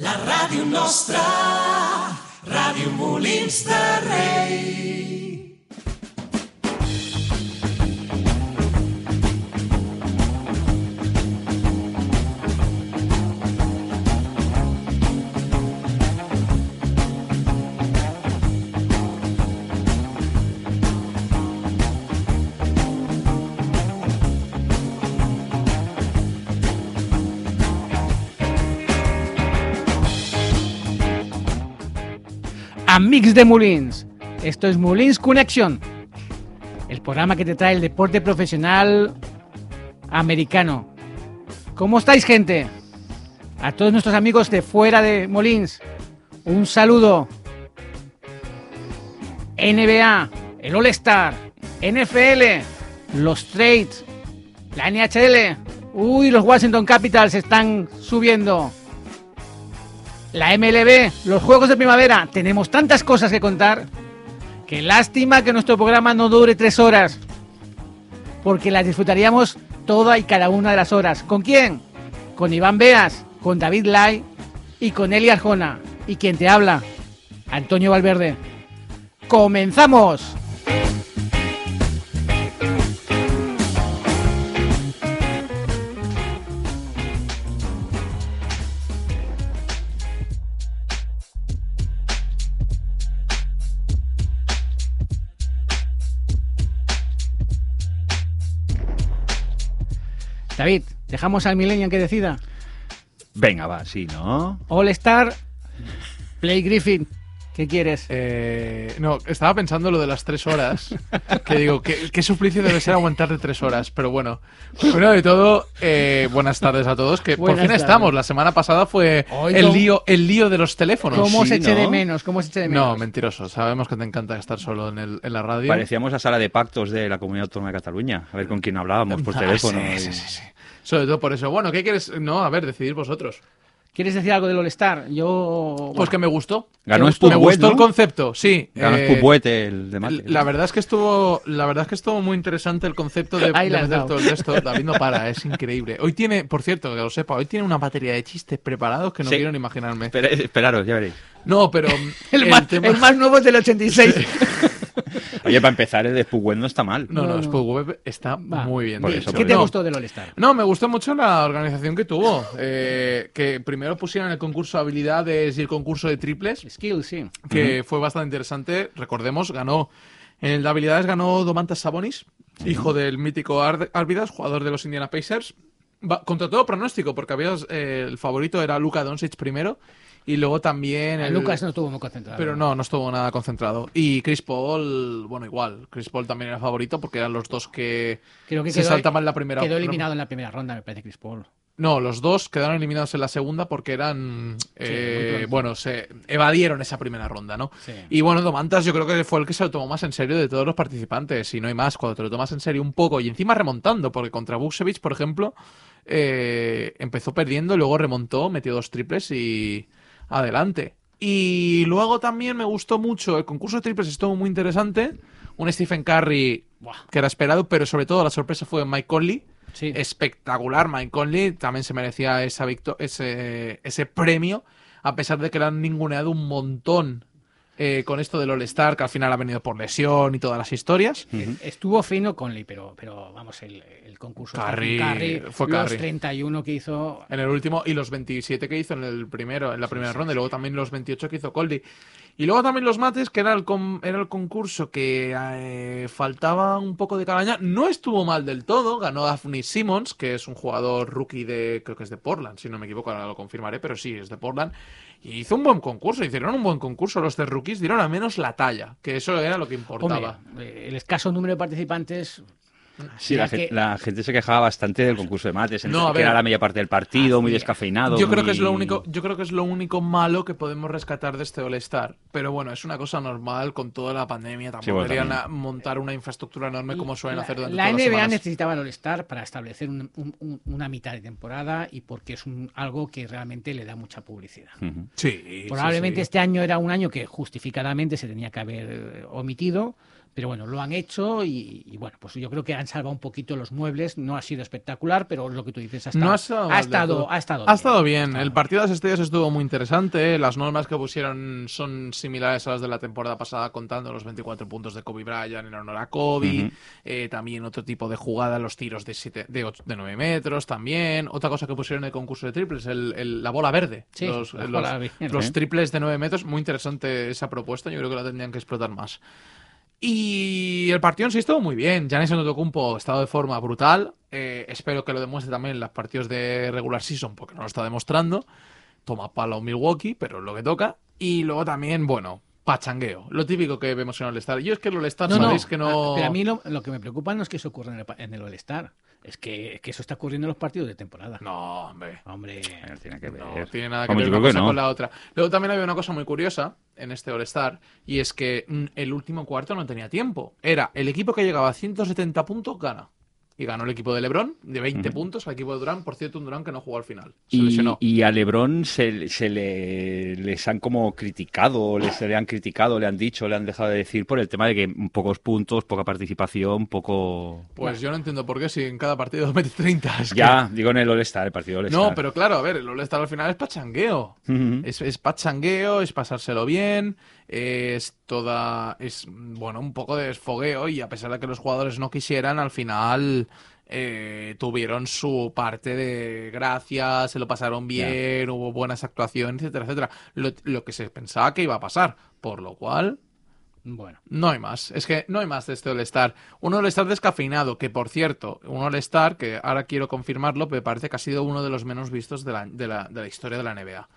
La ràdio nostra, Ràdio Molins de Rei. Amics de Molins. Esto es Molins Connection, el programa que te trae el deporte profesional americano. ¿Cómo estáis, gente? A todos nuestros amigos de fuera de Molins, un saludo. NBA, el All-Star, NFL, los Trades, la NHL. Uy, los Washington Capitals están subiendo la MLB, los Juegos de Primavera. Tenemos tantas cosas que contar. Qué lástima que nuestro programa no dure tres horas. Porque las disfrutaríamos toda y cada una de las horas. ¿Con quién? Con Iván Beas, con David Lai y con Eli Arjona. Y quien te habla, Antonio Valverde. ¡Comenzamos! David, dejamos al Millennium que decida. Venga, va, sí, ¿no? All Star, Play Griffin. ¿Qué quieres? Eh, no, estaba pensando lo de las tres horas. Que digo, ¿qué, qué suplicio debe ser aguantar de tres horas? Pero bueno, primero de todo, eh, buenas tardes a todos. Que Buenas por fin tardes. estamos. La semana pasada fue Hoy el no- lío, el lío de los teléfonos. ¿Cómo sí, se eche ¿no? de menos? ¿Cómo se eche de menos? No, mentiroso. Sabemos que te encanta estar solo en, el- en la radio. Parecíamos la sala de pactos de la Comunidad Autónoma de Cataluña. A ver con quién hablábamos por Ah, teléfono. sí, y- sí, sí, sí. Sobre todo por eso. Bueno, ¿qué quieres? No, a ver, decidir vosotros. ¿Quieres decir algo del All Star? Yo. Pues que me gustó. Ganó me gustó, me gustó el concepto, sí. Ganó Eh, Spupuete, el de mate. La verdad es que estuvo, la verdad es que estuvo muy interesante el concepto de, Ahí de meter todo el. David no para, es increíble. Hoy tiene, por cierto, que lo sepa, hoy tiene una batería de chistes preparados que no Sí. quiero ni imaginarme. Espera- esperaros, ya veréis. No, pero el, más, tema- el más nuevo es del 86. Oye, para empezar, el de Spupuet no está mal. No, No, no. Spudweb está Va. muy bien. Por eso. ¿Qué te No, gustó del All Star? No, me gustó mucho la organización que tuvo. eh, que primero pusieron el concurso de habilidades y el concurso de triples. Skill, sí. que fue bastante interesante. Recordemos, ganó en el de habilidades ganó Domantas Sabonis, hijo del mítico Ar- Arvidas, jugador de los Indiana Pacers. Va- contra todo pronóstico, porque habías, eh, el favorito era Luka Doncic primero y luego también el- Lucas no estuvo muy concentrado. pero no, no estuvo nada concentrado. Y Chris Paul, bueno, igual. Chris Paul también era favorito porque eran los dos que, Creo que se quedó, saltaban la primera quedó eliminado en la primera ronda, me parece, Chris Paul. no, los dos quedaron eliminados en la segunda porque eran. eh, bueno, se evadieron esa primera ronda, ¿no? Sí. Y bueno, Domantas yo creo que fue el que se lo tomó más en serio de todos los participantes. Y no hay más, cuando te lo tomas en serio un poco y encima remontando, porque contra Buksevich, por ejemplo, eh, empezó perdiendo, luego remontó, metió dos triples y adelante. Y luego también me gustó mucho el concurso de triples, estuvo muy interesante. Un Stephen Curry que era esperado, pero sobre todo la sorpresa fue Mike Conley Sí. espectacular. Mike Conley también se merecía esa ese, ese premio, a pesar de que le han ninguneado un montón eh, con esto del All-Star, que al final ha venido por lesión y todas las historias. Estuvo fino Conley, pero, pero vamos, el, el concurso. Curry, Curry, fue los Curry. 31 que hizo. En el último, y los 27 que hizo en el primero, en la primera ronda, y luego también los 28 que hizo Coldy. Y luego también los mates, que era el, con- era el concurso que eh, faltaba un poco de calaña. No estuvo mal del todo, ganó Daphne Simmons, que es un jugador rookie de, creo que es de Portland, si no me equivoco, ahora lo confirmaré, pero sí, es de Portland. Y hizo un buen concurso, hicieron un buen concurso. Los de rookies dieron al menos la talla, que eso era lo que importaba. Eh, el escaso número de participantes. Sí, la, que- gente se quejaba bastante del concurso de mates, en No, que ver. era la media parte del partido, muy sí. descafeinado. Yo creo muy- que es lo único, yo creo que es lo único malo que podemos rescatar de este All-Star. Pero bueno, es una cosa normal con toda la pandemia. Tampoco bueno, querían también. a- montar una infraestructura enorme como suelen la, hacer durante la todas las NBA semanas. necesitaba el All-Star para establecer un- un- un- una mitad de temporada y porque es un- algo que realmente le da mucha publicidad. Sí, Probablemente sí, sí. este año era un año que justificadamente se tenía que haber eh, omitido, Pero bueno, lo han hecho y, y bueno, pues yo creo que han salvado un poquito los muebles. No ha sido espectacular, pero lo que tú dices ha estado, No ha estado ha estado, ha estado Ha estado bien. Ha estado El partido de las estrellas estuvo muy interesante. Las normas que pusieron son similares a las de la temporada pasada, contando los 24 puntos de Kobe Bryant en honor a Kobe. Eh, también otro tipo de jugada, los tiros de, siete, de, ocho- de 9 metros también. Otra cosa que pusieron en el concurso de triples, el- el- la bola verde. Sí, los, la los- bola verde. los Sí. triples de 9 metros. Muy interesante esa propuesta. Yo creo que la tendrían que explotar más. Y el partido en sí estuvo muy bien. Giannis Antetokounmpo estado de forma brutal. Eh, espero que lo demuestre también en los partidos de regular season porque no lo está demostrando. Toma palo Milwaukee, pero es lo que toca. Y luego también, bueno, pachangueo. Lo típico que vemos en All-Star. Yo es que el All-Star No, no, sabéis que no... a- pero a mí lo, lo que me preocupa no es que eso ocurra en el, en el All-Star, es que, que eso está ocurriendo en los partidos de temporada. No, hombre. Hombre, No tiene que No ver. tiene nada que Vamos, ver una cosa no. con la otra. Luego también había una cosa muy curiosa en este All-Star y es que mm, el último cuarto no tenía tiempo. Era el equipo que llegaba a 170 puntos gana. Y ganó el equipo de LeBron de 20 Ujú. puntos al equipo de Durán. Por cierto, un Durán que no jugó al final. Se Y, lesionó. y a Lebron se, se le, les han como criticado, les, le han criticado, le han dicho, le han dejado de decir por el tema de que pocos puntos, poca participación, poco... Pues yo no entiendo por qué si en cada partido mete 30. es que- Ya, digo en el All-Star, el partido All-Star. No, pero claro, a ver, el All-Star al final es pachangueo. Ujú. Es, es pachangueo, es pasárselo bien, es toda. Es, bueno, un poco de desfogueo y a pesar de que los jugadores no quisieran, al final eh, tuvieron su parte de gracias, se lo pasaron bien, hubo buenas actuaciones, etcétera, etcétera. Lo, lo que se pensaba que iba a pasar, por lo cual. bueno. No hay más. Es que no hay más de este All-Star. Un All-Star descafeinado, que por cierto, un All-Star que ahora quiero confirmarlo, me parece que ha sido uno de los menos vistos de la, de la, de la historia de la NBA.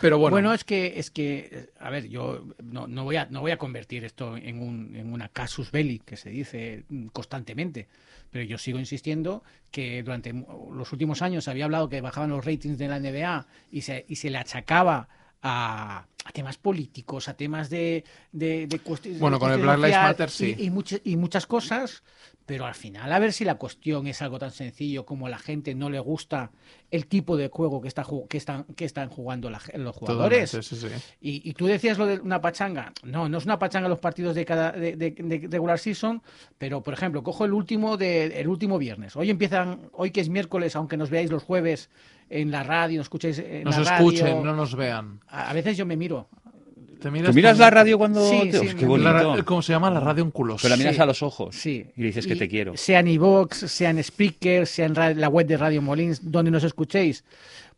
Pero bueno, Bueno, es que, es que, a ver, yo no, no voy a, no voy a convertir esto en, un, en una casus belli que se dice constantemente, pero yo sigo insistiendo que durante los últimos años había hablado que bajaban los ratings de la NBA y se, y se le achacaba a, a temas políticos, a temas de, de, de cuestiones. Bueno, de con el Black Lives Matter, sí. Y, y, much- y muchas cosas, pero al final, a ver si la cuestión es algo tan sencillo como a la gente no le gusta el tipo de juego que, está, que, están, que están jugando la los jugadores. sí, sí. Y, y tú decías lo de una pachanga. No, no es una pachanga los partidos de cada de, de- de regular season, pero por ejemplo, cojo el último de el último viernes. Hoy empiezan, hoy que es miércoles, aunque nos veáis los jueves en la radio, nos escuchéis en Nos la radio, escuchen, no nos vean. a, a veces yo me miro. ¿Te ¿Tú miras la radio cuando...? Sí, Dios, sí, qué bonito. la ¿Cómo se llama? La radio en culos. Pero la miras Sí. a los ojos Sí. y le dices que te quiero. Sea en iVoox, sea en Speaker, sea en la web de Radio Molins, donde nos escuchéis.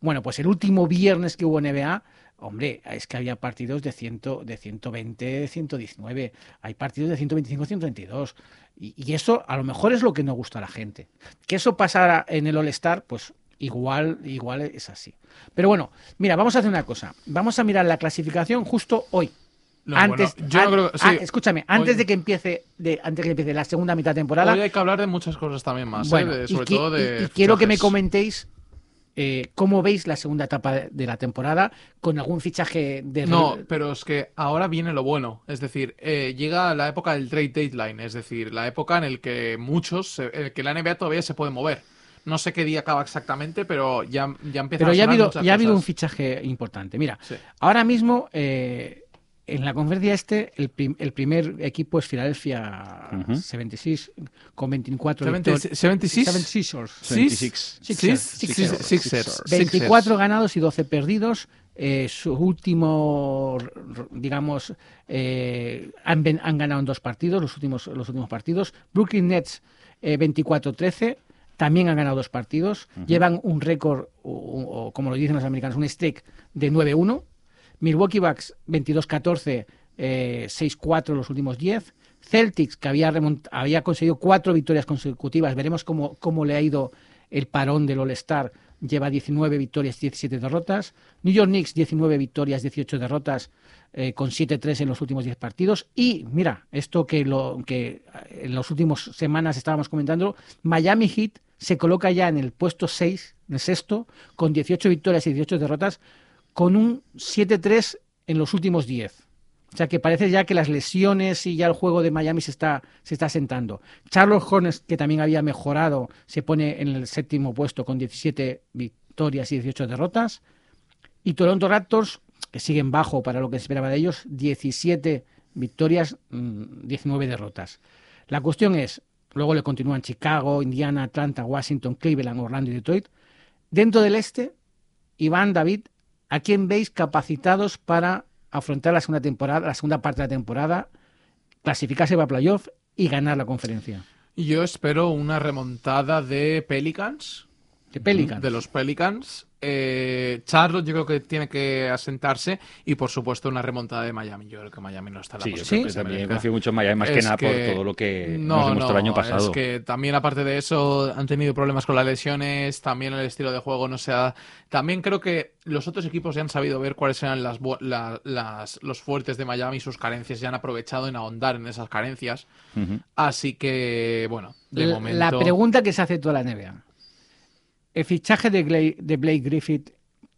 Bueno, pues el último viernes que hubo NBA, hombre, es que había partidos de, 100, de 120, 119. Hay partidos de 125, 132. Y, y eso a lo mejor es lo que no gusta a la gente. Que eso pasara en el All-Star, pues igual, igual es así. Pero bueno, mira, vamos a hacer una cosa. Vamos a mirar la clasificación justo hoy. No, antes, bueno, yo no an- creo que- sí. ah, escuchame, antes Hoy- de que empiece de, antes de que empiece la segunda mitad de temporada, Hoy hay que hablar de muchas cosas también más, ¿eh? bueno, De- y sobre qui- todo de. y- y quiero que me comentéis eh, cómo veis la segunda etapa de, de la temporada con algún fichaje de No, pero es que ahora viene lo bueno. Es decir, eh, llega la época del trade deadline, es decir, la época en el que muchos, en el que la NBA todavía se puede mover. No sé qué día acaba exactamente, pero ya, ya empieza pero a ya ha habido ya ha habido un fichaje importante. Mira, Sí. ahora mismo eh, en la conferencia este el, prim- el primer equipo es Philadelphia Ujú. 76 con 24 70 victorias. 76? 76ers. Six. Sixers. Sixers. Sixers. 24 ganados y 12 perdidos. Eh, su último, digamos, eh, han, ven- han ganado en dos partidos, los últimos, los últimos partidos. Brooklyn Nets eh, 24-13, también han ganado dos partidos. Llevan un récord, o, o- como lo dicen los americanos, un streak de 9-1. Milwaukee Bucks 22-14, eh, 6-4 los últimos 10. Celtics, que había, había conseguido cuatro victorias consecutivas. Veremos cómo, cómo le ha ido el parón del All-Star. Lleva 19 victorias, 17 derrotas. New York Knicks, 19 victorias, 18 derrotas, eh, con 7-3 en los últimos 10 partidos. Y mira, esto que, lo, que eh, en las últimas semanas estábamos comentando, Miami Heat se coloca ya en el puesto 6, en el sexto, con 18 victorias y 18 derrotas, con un 7-3 en los últimos 10. O sea que parece ya que las lesiones y ya el juego de Miami se está, se está sentando. Charles Hornets, que también había mejorado, se pone en el séptimo puesto con 17 victorias y 18 derrotas. Y Toronto Raptors, que siguen bajo para lo que se esperaba de ellos, 17 victorias, mm, 19 derrotas. La cuestión es, luego le continúan Chicago, Indiana, Atlanta, Washington, Cleveland, Orlando y Detroit. Dentro del este, Iván, David, ¿a quién veis capacitados para afrontar la segunda temporada, la segunda parte de la temporada, clasificarse para playoff y ganar la conferencia? Yo espero una remontada de Pelicans. De Pelicans. De los Pelicans. Eh, Charlotte yo creo que tiene que asentarse y por supuesto una remontada de Miami. Yo creo que Miami no está en la Sí, yo creo que de también confío mucho en Miami, más que Es nada que- por todo lo que no, nos demostró no, el año pasado. Es que también aparte de eso han tenido problemas con las lesiones, también el estilo de juego no se ha... También creo que los otros equipos ya han sabido ver cuáles eran las, la- las- los fuertes de Miami y sus carencias y han aprovechado en ahondar en esas carencias. Ujú. Así que, bueno, de La- momento... La pregunta que se hace toda la NBA. El fichaje de, Gla- de Blake Griffith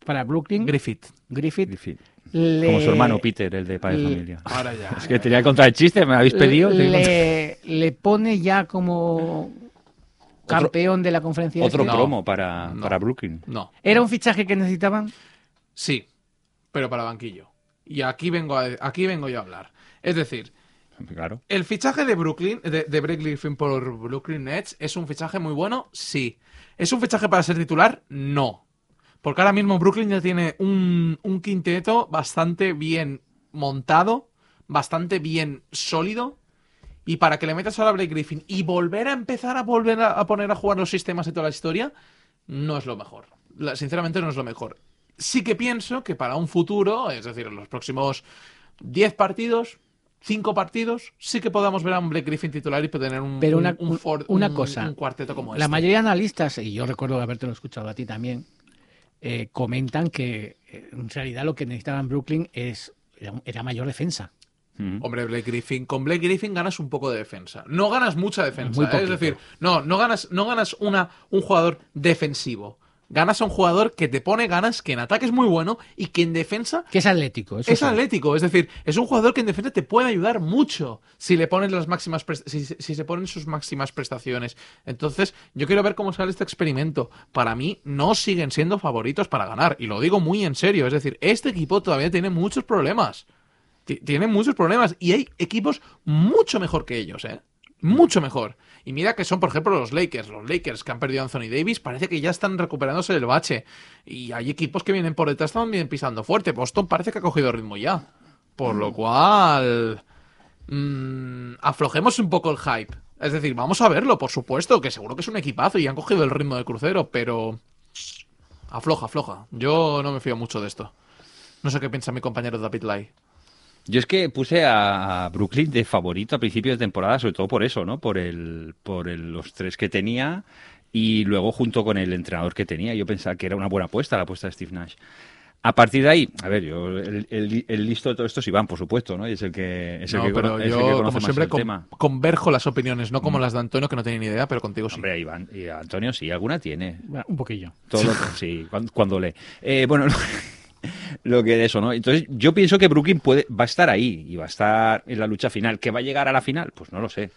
para Brooklyn, Griffith. Griffith, le- Como su hermano Peter, el de Padre le- Familia. Ahora ya. Es que tenía que contar el chiste, me lo habéis pedido. le, le pone ya como campeón de la conferencia. Otro este. No, promo para, no. para Brooklyn. No. ¿Era un fichaje que necesitaban? Sí, pero para banquillo. Y aquí vengo, a- aquí vengo yo a hablar. Es decir, Claro. El fichaje de Brooklyn, de, de Blake Griffin por Brooklyn Nets, ¿es un fichaje muy bueno? Sí. ¿Es un fichaje para ser titular? No. Porque ahora mismo Brooklyn ya tiene un, quinteto bastante bien montado, bastante bien sólido. Y para que le metas ahora a Blake Griffin y volver a empezar a volver a, poner a jugar los sistemas y toda la historia, no es lo mejor. Sinceramente no es lo mejor. Sí que pienso que para un futuro, es decir, en los próximos 10 partidos, 5 partidos, sí que podamos ver a un Blake Griffin titular y tener un, Pero un- una- un for- una un- cosa. un cuarteto como La este. mayoría de analistas, y yo recuerdo haberte lo escuchado a ti también, eh, comentan que eh, en realidad lo que necesitaban Brooklyn es era, era mayor defensa. Ujú. Hombre, Blake Griffin, con Blake Griffin ganas un poco de defensa. No ganas mucha defensa. Muy ¿eh? Es decir, no, no ganas, no ganas una, un jugador defensivo. Ganas a un jugador que te pone ganas, que en ataque es muy bueno y que en defensa Que es atlético. Eso es atlético, es decir, es un jugador que en defensa te puede ayudar mucho si le pones las máximas si, si se ponen sus máximas prestaciones. Entonces, yo quiero ver cómo sale este experimento. Para mí no siguen siendo favoritos para ganar y lo digo muy en serio, es decir, este equipo todavía tiene muchos problemas. Ti- Tiene muchos problemas y hay equipos mucho mejor que ellos, ¿eh? Mucho mejor. Y mira que son, por ejemplo, los Lakers. Los Lakers que han perdido a Anthony Davis parece que ya están recuperándose del bache. Y hay equipos que vienen por detrás también pisando fuerte. Boston parece que ha cogido ritmo ya. Por lo cual... mm, aflojemos un poco el hype. Es decir, vamos a verlo, por supuesto, que seguro que es un equipazo y han cogido el ritmo de crucero, pero... Afloja, afloja. Yo no me fío mucho de esto. No sé qué piensa mi compañero David Lai. Yo es que puse a Brooklyn de favorito a principios de temporada, sobre todo por eso, ¿no? Por el, por el- los tres que tenía y luego junto con el entrenador que tenía. Yo pensaba que era una buena apuesta la apuesta de Steve Nash. A partir de ahí, a ver, yo el, el- el listo de todo esto es Iván, por supuesto, ¿no? Y es el que, es el No, que, pero cono- es el yo, que conoce como más siempre, el con- tema. converjo las opiniones, no como las de Antonio, que no tiene ni idea, pero contigo sí. Hombre, Iván y Antonio sí, alguna tiene. Bueno, un poquillo. Todo lo que- sí, cuando, cuando lee. Eh, bueno, lo que de eso, ¿no? Entonces, yo pienso que Brooklyn puede, va a estar ahí y va a estar en la lucha final. ¿Que va a llegar a la final? Pues no lo sé.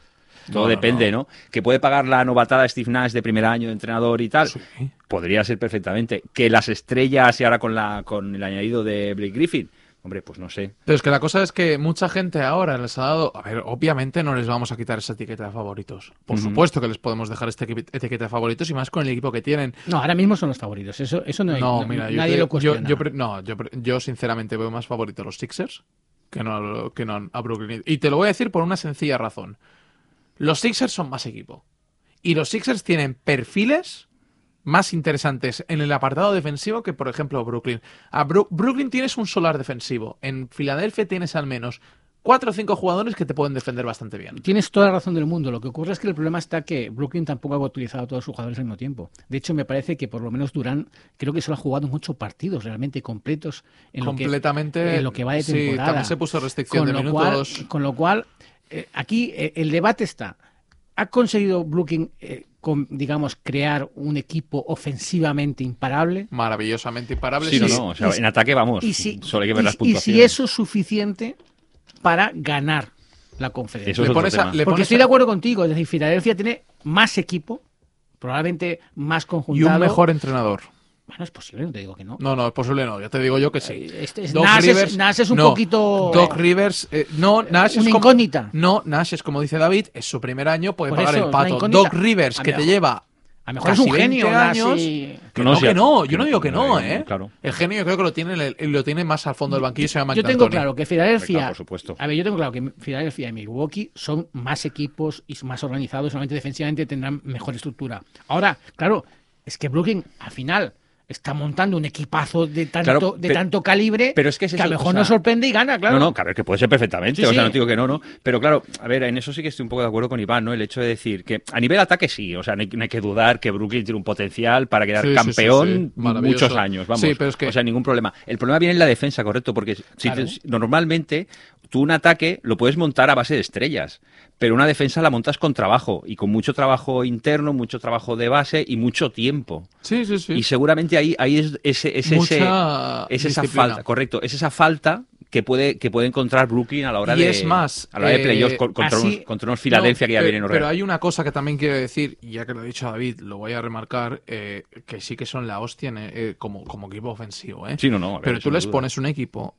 Todo No, depende, no. Que puede pagar la novatada de Steve Nash de primer año de entrenador y tal. Sí. Podría ser perfectamente. Que las estrellas y ahora con, la, con el añadido de Blake Griffin. Hombre, pues no sé. Pero es que la cosa es que mucha gente ahora les ha dado. A ver, obviamente no les vamos a quitar esa etiqueta de favoritos. Por supuesto que les podemos dejar esta etiqueta de favoritos y más con el equipo que tienen. No, ahora mismo son los favoritos. Eso, eso no, hay- No, no- mira, yo, nadie te- lo cuestiona. yo no, yo, sinceramente veo más favoritos a los Sixers que no, que no a Brooklyn. Y te lo voy a decir por una sencilla razón. Los Sixers son más equipo. Y los Sixers tienen perfiles más interesantes en el apartado defensivo que, por ejemplo, Brooklyn. A Bru- Brooklyn tienes un solar defensivo. En Filadelfia tienes al menos cuatro o cinco jugadores que te pueden defender bastante bien. Tienes toda la razón del mundo. Lo que ocurre es que el problema está que Brooklyn tampoco ha utilizado a todos sus jugadores al mismo tiempo. De hecho, me parece que por lo menos Durán creo que solo ha jugado ocho partidos realmente completos en lo que, Completamente. en lo que va de Sí, temporada. también se puso restricción con de cual, minutos. con lo cual, eh, aquí eh, el debate está. ¿Ha conseguido Brooklyn, eh, con, digamos, crear un equipo ofensivamente imparable? Maravillosamente imparable. Sí, no, sí. no. O sea, y- en ataque vamos. Y si, Solo hay que ver y- las y puntuaciones. si eso es suficiente para ganar la conferencia. Eso Le es pones a- le Porque pones estoy a- de acuerdo contigo, es decir, Filadelfia tiene más equipo, probablemente más y conjuntado. un mejor entrenador. Bueno, es posible, no te digo que no. No, no, es posible no. Ya te digo yo que sí. Eh, este es- Doc Nash, es, Rivers- Nash es un no, poquito... Doc Rivers, eh, no, Nash es una como- incógnita. No, Nash es como dice David, es su primer año, puede Por pagar eso, el pato. Doc Rivers, que te lleva A lo mejor es un genio, 20 Nash, años. y- Que No, que no, yo no digo que no, no, ¿eh? claro. El genio yo creo que lo tiene, lo tiene más al fondo del banquillo, se llama Yo tengo claro que Filadelfia. Por supuesto. A ver, yo tengo claro que Filadelfia y Milwaukee son más equipos y más organizados, solamente defensivamente tendrán mejor estructura. Ahora, claro, es que Brooklyn al final está montando un equipazo de tanto, Claro, de tanto calibre pero es que es a eso, lo mejor o sea- nos sorprende y gana, claro. No, no, claro, que puede ser perfectamente, Sí, o sea, sí. no te digo que no, no. Pero claro, a ver, en eso sí que estoy un poco de acuerdo con Iván, ¿no? El hecho de decir que a nivel ataque sí, o sea, no hay, no hay que dudar que Brooklyn tiene un potencial para quedar Sí, campeón sí, sí. Maravilloso. muchos años, vamos. Sí, pero es que- O sea, ningún problema. El problema viene en la defensa, correcto, porque si Claro. te- normalmente tú un ataque lo puedes montar a base de estrellas, pero una defensa la montas con trabajo y con mucho trabajo interno, mucho trabajo de base y mucho tiempo. Sí, sí, sí. Y seguramente ahí, ahí es, ese, es, Mucha ese, es esa falta, correcto, es esa falta que puede, que puede encontrar Brooklyn a la hora y de es más, a la hora de eh, playoffs con- contra, así- unos, contra unos Filadelfia No, que ya vienen Pero hay una cosa que también quiero decir, ya que lo ha dicho David, lo voy a remarcar, eh, que sí que son la hostia eh, como, como equipo ofensivo. ¿eh? Sí, no, no, ver, pero tú les duda. pones un equipo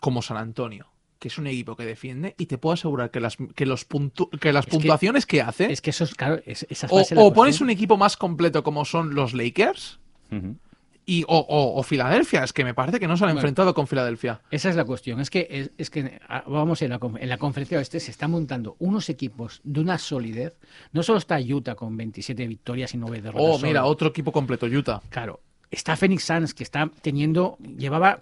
como San Antonio, que es un equipo que defiende, y te puedo asegurar que las, que los puntu- que las puntuaciones que, hace, Es que eso es, claro, es- esa o, o pones un equipo más completo como son los Lakers, y, o, o, o Filadelfia, es que me parece que no se han Bueno. enfrentado con Filadelfia. Esa es la cuestión. Es que, es, es que ah, vamos, en la, en la conferencia oeste se están montando unos equipos de una solidez. No solo está Utah con 27 victorias y 9 derrotas. Oh, mira, solo. otro equipo completo, Utah. Claro. Está Phoenix Suns, que está teniendo, llevaba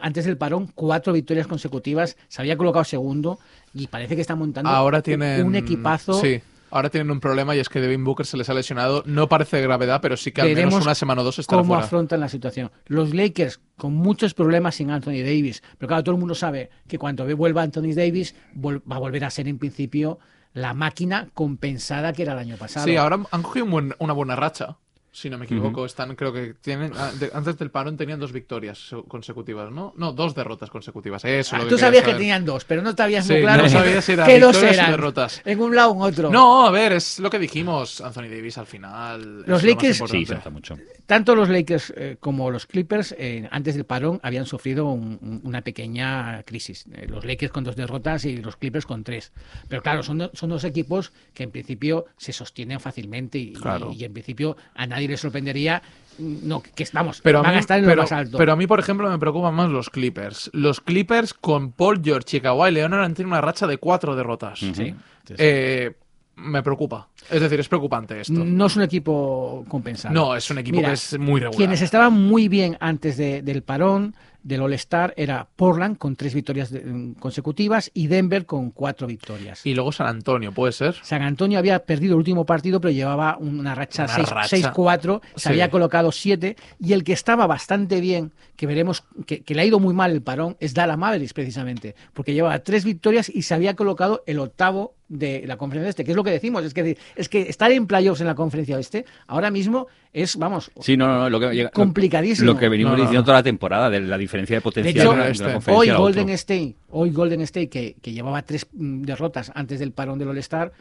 antes del parón cuatro victorias consecutivas, se había colocado segundo y parece que está montando Ahora un- tienen un equipazo. Sí, ahora tienen un problema y es que Devin Booker se les ha lesionado. No parece de gravedad, pero sí que al Veremos menos una semana o dos estará cómo fuera. afrontan la situación. Los Lakers con muchos problemas sin Anthony Davis, pero claro, todo el mundo sabe que cuando vuelva Anthony Davis va a volver a ser en principio la máquina compensada que era el año pasado. Sí, ahora han cogido un buen- una buena racha. Si no me equivoco, están, creo que tienen. ah, Antes del parón tenían dos victorias consecutivas, ¿no? No, dos derrotas consecutivas. Eso Ah, lo tú que sabías que tenían dos, pero no te habías Sí, muy claro no que- sabía si era que dos eran. derrotas. En un lado o en otro. No, a ver, es lo que dijimos. Anthony Davis al final. Los es lo Lakers- Sí, importante. se nota mucho. Tanto los Lakers eh, como los Clippers, eh, antes del parón, habían sufrido un- un- una pequeña crisis. Eh, los Lakers con dos derrotas y los Clippers con tres. Pero claro, son, son dos equipos que en principio se sostienen fácilmente y, Claro. y en principio a nadie le sorprendería mm, no, que vamos, Pero a, van mí, a estar en pero, lo más alto. pero a mí, por ejemplo, me preocupan más los Clippers. Los Clippers con Paul George y Kawhi Leonard han tenido una racha de cuatro derrotas. Sí, sí, sí. Eh, me preocupa. Es decir, es preocupante esto. No es un equipo compensado. No, es un equipo Mira, que es muy regular. Quienes estaban muy bien antes de- del parón del All-Star era Portland con tres victorias de- mm, consecutivas y Denver con cuatro victorias. Y luego San Antonio, ¿puede ser? San Antonio había perdido el último partido, pero llevaba una racha Una seis- racha. 6-4, se Sí. había colocado 7, y el que estaba bastante bien, que veremos que, que le ha ido muy mal el parón, es Dallas Mavericks, precisamente, porque llevaba tres victorias y se había colocado el octavo de la conferencia este, que es lo que decimos, es que, es que estar en playoffs en la conferencia oeste ahora mismo es, vamos, Sí, no, no, no, lo que, Complicadísimo. Lo que venimos No, no, diciendo toda la temporada, de la diferencia de De potencial hecho, de, la, de la hoy Golden. State, hoy Golden State, que, que llevaba tres mm, derrotas antes del parón del All-Star,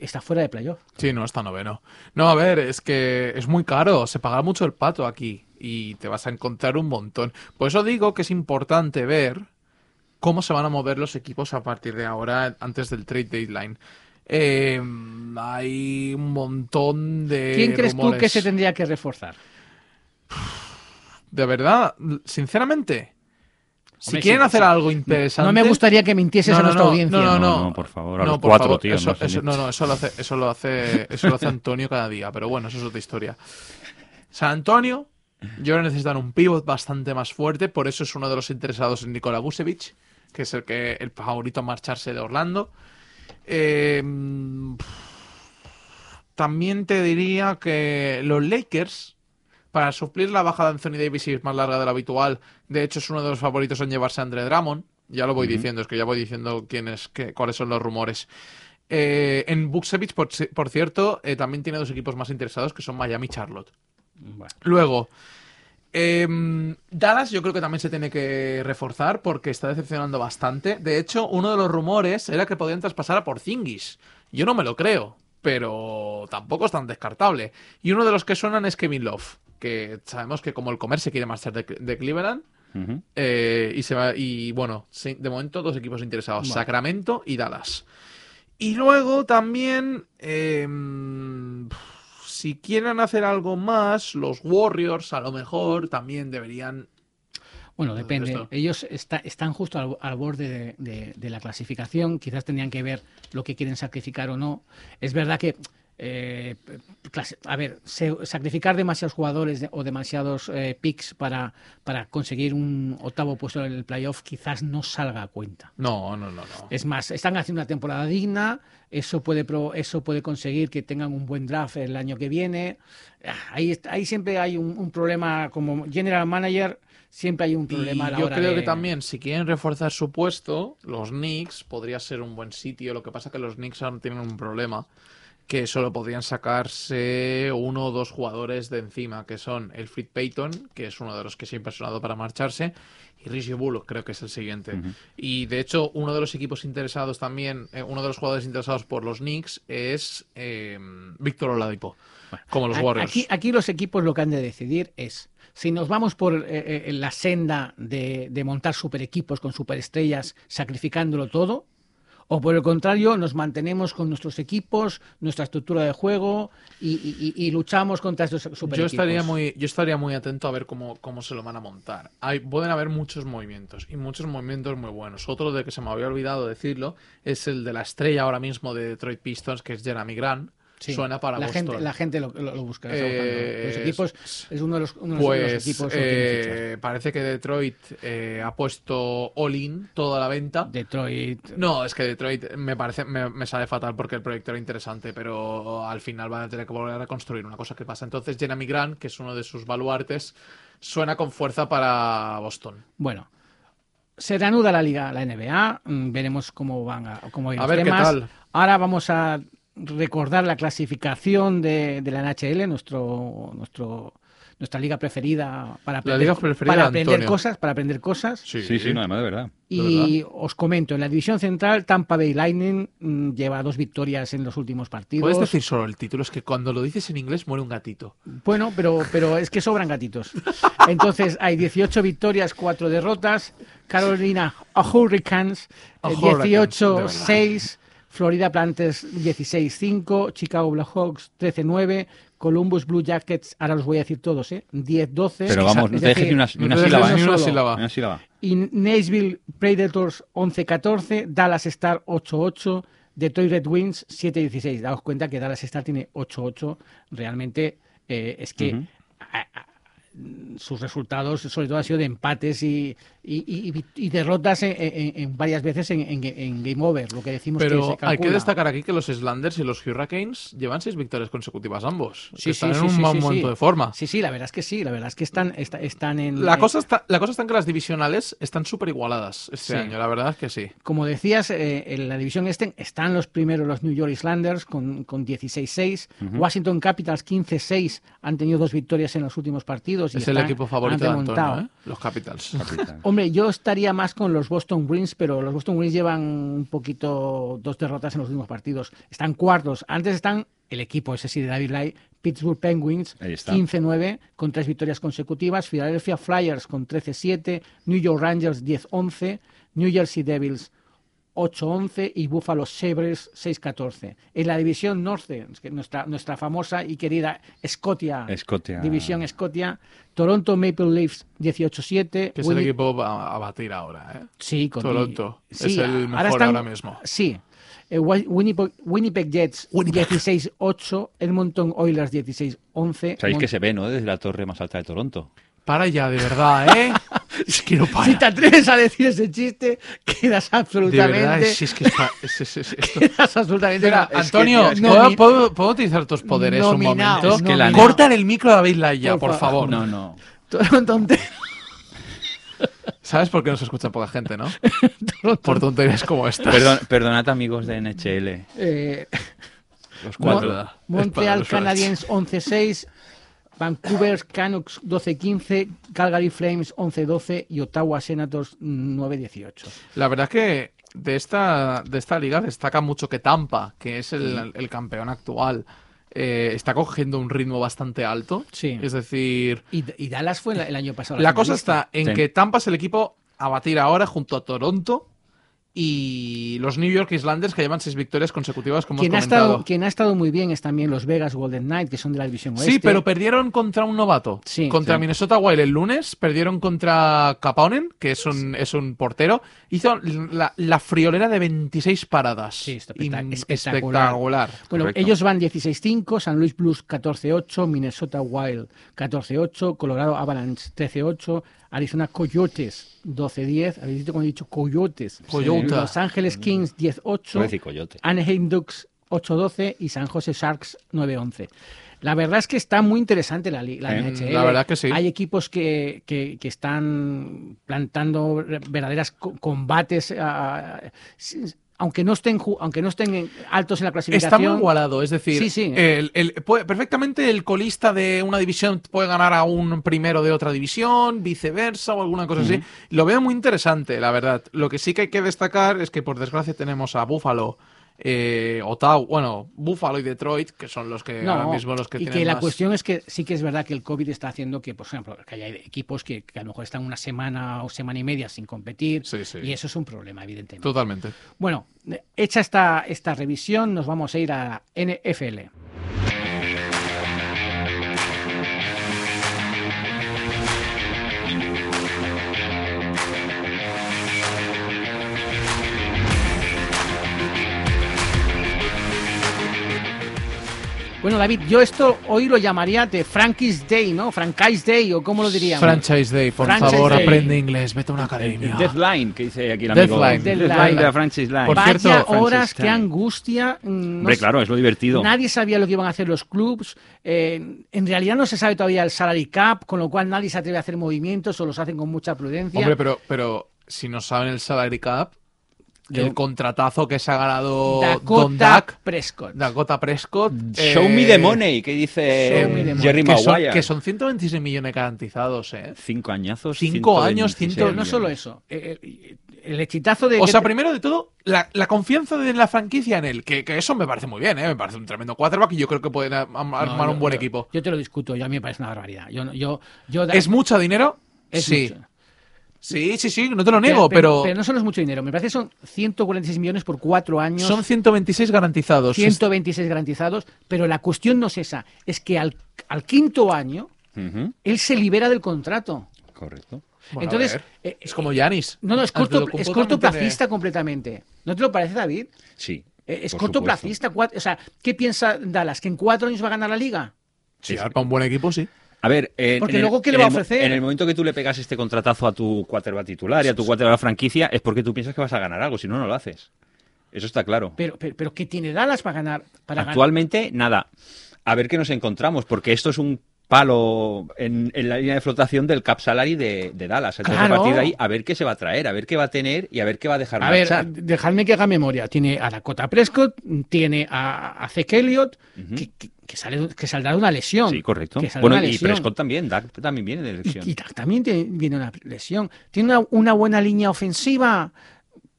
está fuera de playoff. Sí, no, está noveno. No, a ver, es que es muy caro. Se paga mucho el pato aquí. Y te vas a encontrar un montón. Por eso digo que es importante ver cómo se van a mover los equipos a partir de ahora, antes del trade deadline. Eh, hay un montón de. ¿Quién crees tú que se tendría que reforzar? De verdad, sinceramente. Si Hombre, quieren sí, hacer sí. algo interesante. No me gustaría que mintieses a nuestra audiencia. No, no, No, no. no, por favor, a los por cuatro, favor, tío, Eso, no eso- no, no, eso lo, hace, eso, lo hace, eso lo hace Antonio cada día. Pero bueno, eso es otra historia. San Antonio, yo creo necesitan un pivot bastante más fuerte. Por eso es uno de los interesados en Nikola Vucevic, que es el, que, el favorito a marcharse de Orlando. Eh, también te diría que los Lakers, para suplir la baja de Anthony Davis y es más larga de lo habitual, de hecho es uno de los favoritos en llevarse a Andre Drummond. Ya lo voy diciendo, es que ya voy diciendo quién es, qué- cuáles son los rumores. Eh, en Buksevich, por, ci- por cierto, eh, también tiene dos equipos más interesados que son Miami y Charlotte. Bueno, Luego, em, Dallas yo creo que también se tiene que reforzar porque está decepcionando bastante. De hecho, uno de los rumores era que podían traspasar a Porzingis. Yo no me lo creo, pero tampoco es tan descartable. Y uno de los que suenan es Kevin Love. Que sabemos que como el comer se quiere marchar de, de Cleveland. Eh, y se va y bueno, de momento dos equipos interesados, Vale. Sacramento y Dallas. Y luego también, eh, si quieren hacer algo más, los Warriors a lo mejor también deberían Bueno, depende. Esto. Ellos está- están justo al, al borde de, de- de la clasificación. Quizás tendrían que ver lo que quieren sacrificar o no. Es verdad que, eh, a ver, sacrificar demasiados jugadores o demasiados eh, picks para, para conseguir un octavo puesto en el playoff quizás no salga a cuenta. No, no, no, no. Es más, están haciendo una temporada digna, eso puede, eso puede conseguir que tengan un buen draft el año que viene. Ah, Ahí, ahí siempre hay un, un problema, como general manager, siempre hay un problema a la Y yo hora creo de- que también, si quieren reforzar su puesto, los Knicks podría ser un buen sitio. Lo que pasa es que los Knicks ahora tienen un problema, que solo podrían sacarse uno o dos jugadores de encima, que son el Fred Payton, que es uno de los que siempre ha sonado para marcharse, y Richie Bullock, creo que es el siguiente. Y de hecho, uno de los equipos interesados también, eh, uno de los jugadores interesados por los Knicks es eh, Víctor Oladipo, como los Warriors. Aquí, aquí los equipos lo que han de decidir es si nos vamos por eh, eh, la senda de, de montar super equipos con superestrellas, sacrificándolo todo, o por el contrario, nos mantenemos con nuestros equipos, nuestra estructura de juego y, y- y- y luchamos contra estos super Yo estaría muy, yo estaría muy atento a ver cómo, cómo se lo van a montar. Hay, pueden haber muchos movimientos y muchos movimientos muy buenos. Otro de que se me había olvidado decirlo es el de la estrella ahora mismo de Detroit Pistons, que es Jeremy Grant. Sí, Suena para la Boston. gente, la gente lo, lo- lo busca. Eh, los equipos es uno de los, uno de los- de los Pues equipos eh, parece que Detroit eh, ha puesto all-in toda la venta. Detroit. No, es que Detroit me parece, me, me sale fatal porque el proyecto era interesante, pero al final van a tener que volver a construir una cosa que pasa. Entonces, Jeremy Grant, que es uno de sus baluartes, suena con fuerza para Boston. Bueno, se reanuda la liga, la NBA. mm, Veremos cómo van a, cómo ir A los ver qué tal. Ahora vamos a recordar la clasificación de, de la NHL, nuestro, nuestro, nuestra liga preferida para aprender, liga preferida para de aprender Antonio. cosas, para aprender cosas. Sí, sí, no, además de verdad. Y os comento, en la división central, Tampa Bay Lightning mm, lleva dos victorias en los últimos partidos. Puedes decir solo el título, es que cuando lo dices en inglés muere un gatito. Bueno, pero, pero es que sobran gatitos. Entonces hay 18 victorias, 4 derrotas. Carolina Hurricanes eh, Hurricanes, de 18-6. Florida Panthers 16-5. Chicago Blackhawks 13-9. Columbus Blue Jackets, ahora los voy a decir todos, ¿eh? 10-12. Pero vamos, no te dejes ni una, ni una no te sílaba. ni ¿eh? una sílaba. Ni una sílaba. Y Nashville Predators 11-14, Dallas Star 8-8, Detroit Red Wings 7-16. Daos cuenta que Dallas Star tiene 8-8. Realmente eh, es que Ujú. a- a- sus resultados sobre todo han sido de empates y, y- y- y derrotas en, en- en varias veces en, en- en Game Over, lo que decimos que Pero se hay que destacar aquí que los Islanders y los Hurricanes llevan seis victorias consecutivas ambos. Sí, que están sí, en sí, un sí, buen sí, momento sí. de forma. Sí, sí, la verdad es que sí, la verdad es que están, está- están en... La en- cosa, está, la cosa está en que las divisionales están súper igualadas este Sí. año, la verdad es que sí. Como decías, eh, en la división este están los primeros los New York Islanders con, con 16-6. Washington Capitals 15-6 han tenido dos victorias en los últimos partidos. Y Es el equipo favorito de. Antonio, ¿eh? los Capitals. Capitán. Hombre, yo estaría más con los Boston Bruins, pero los Boston Bruins llevan un poquito dos derrotas en los últimos partidos. Están cuartos. Antes están el equipo ese sí de David Lai, Pittsburgh Penguins, Ahí está. 15-9 con tres victorias consecutivas. Philadelphia Flyers con 13-7, New York Rangers 10-11, New Jersey Devils 8-11 y Buffalo Sabres 6-14. En la división norte, nuestra, nuestra famosa y querida Scotia, Escocia. división Scotia, Toronto Maple Leafs 18-7, Que es el Winni- equipo a, a batir ahora, ¿eh? Sí, con Toronto. sí, es el ahora mejor están- ahora mismo. Sí. Eh, Wi- Winnipeg, Winnipeg Jets 16-8, Edmonton Oilers 16-11. Sabéis Mon- que se ve, ¿no? Desde la torre más alta de Toronto. Para ya, de verdad, ¿eh? es que no Si te atreves a decir ese chiste, quedas De absolutamente. verdad, es, es que es, pa- es- es- es- esto- Quedas absolutamente. Espera, es que, Antonio, tío, es que- ¿puedo, nomi- puedo- puedo utilizar tus poderes Nominado, un momento? es que la- Cortan el micro a David Laia, Por por, fa- favor. No, no. Toronto, ¿Sabes por qué nos escucha poca gente, no? Por tonterías como estas. Perdón, perdonad, amigos de NHL. eh, Los cuatro. Mon- Montreal Canadiens 11-6, Vancouver Canucks 12-15, Calgary Flames 11-12 y Ottawa Senators 9-18. La verdad es que de esta, de esta liga destaca mucho que Tampa, que es el, el campeón actual, eh, está cogiendo un ritmo bastante alto. Sí. Es decir, Y, y Dallas fue el año pasado. la cosa está en Sí. que Tampa es el equipo a batir ahora junto a Toronto y los New York Islanders que llevan seis victorias consecutivas, como Quien ha, estado, quien ha estado muy bien es también los Vegas Golden Knight, que son de la división oeste. Sí, pero perdieron contra un novato. Sí. contra Sí. Minnesota Wild el lunes, perdieron contra Caponen, que es un, es un portero. Hizo la, la friolera de 26 paradas. Sí, espectacular. espectacular. Bueno, Correcto. ellos van 16-5, San Luis Blues 14-8, Minnesota Wild 14-8, Colorado Avalanche 13-8, Arizona Coyotes 12-10, habéis visto cuando he dicho Coyotes, Coyote. Los Ángeles Kings Voy a 10-8, decir coyote. Anaheim Ducks 8-12 y San Jose Sharks 9-11. La verdad es que está muy interesante la, la Eh, NHL. la verdad que sí. Hay equipos que, que- que están plantando verdaderas co- combates, aunque no estén aunque no estén altos en la clasificación. Está muy igualado, es decir, Sí, sí. el- el- puede- perfectamente el colista de una división puede ganar a un primero de otra división, viceversa o alguna cosa así. Lo veo muy interesante, la verdad. Lo que sí que hay que destacar es que por desgracia tenemos a Buffalo, eh, Ottawa, bueno, Buffalo y Detroit, que son los que No, ahora mismo los que y tienen que la más- cuestión es que sí que es verdad que el COVID está haciendo que, por ejemplo, que haya equipos que, que a lo mejor están una semana o semana y media sin competir. Sí, sí. Y eso es un problema, evidentemente. Totalmente. Bueno, hecha esta, esta revisión, nos vamos a ir a NFL. Bueno, David, yo esto hoy lo llamaría de Frankie's Day, ¿no? Franchise Day, o cómo lo diríamos. Franchise Day, por Franchise favor, Day. aprende inglés, vete a una academia. Deadline, que dice aquí el Deadline. amigo. Deadline. de la Francis Line. Por Vaya cierto, horas, qué Time. angustia. mm, no Hombre, claro, es lo divertido. Nadie sabía lo que iban a hacer los clubs. eh, en realidad no se sabe todavía el salary cap, con lo cual nadie se atreve a hacer movimientos o los hacen con mucha prudencia. Hombre, pero, pero si no saben el salary cap, Yo- el contratazo que se ha ganado Don Dakota Duck, Prescott. Dakota Prescott. Show eh, me the money, que dice money. Jerry Que son, Maguire. que son 126 millones garantizados, ¿eh? Cinco añazos. Cinco años, 126 Pero no solo eso. eh, eh, el hechitazo de. O sea, te- primero de todo, la, la confianza de la franquicia en él, que, que eso me parece muy bien, ¿eh? Me parece un tremendo quarterback y yo creo que pueden No, armar yo- un buen yo- equipo. Yo te lo discuto, yo a mí me parece una barbaridad. Yo, yo, yo ¿Es mucho dinero? es sí. mucho. Sí, sí, sí, no te lo niego, pero, pero no solo es mucho dinero. Me parece que son 146 millones por cuatro años. son 126 garantizados. 126 garantizados, pero la cuestión no es esa, es que al, al quinto año él se libera del contrato. Correcto. Bueno, Entonces, eh, es como Yanis. No, no, es, corto, es cortoplacista completamente. ¿No te lo parece, David? Sí. Eh, Es cortoplacista. O sea, ¿qué piensa Dallas? ¿Que en cuatro años va a ganar la liga? tiene- Sí, para un buen equipo, sí. A ver, en- Porque el- luego, ¿qué le va a ofrecer? En el momento que tú le pegas este contratazo a tu quarterback titular y a tu quarterback franquicia, es porque tú piensas que vas a ganar algo, si no, no lo haces. Eso está claro. Pero, pero, pero ¿qué tiene Dallas para ganar? Para ganar? Actualmente, nada. A ver qué nos encontramos, porque esto es un palo en, en la línea de flotación del cap salary de, de Dallas. Entonces, Claro. a partir de ahí, a ver qué se va a traer, a ver qué va a tener y a ver qué va a dejar A ver, marchar. dejadme que haga memoria. Tiene a Dakota Prescott, tiene a, a Zeke Elliott, que, que- que sale, que saldrá de una lesión. Sí, correcto. Bueno, y lesión. Prescott también, Dak también viene de elección. Y, y Dak también tiene- viene una lesión. Tiene una, una buena línea ofensiva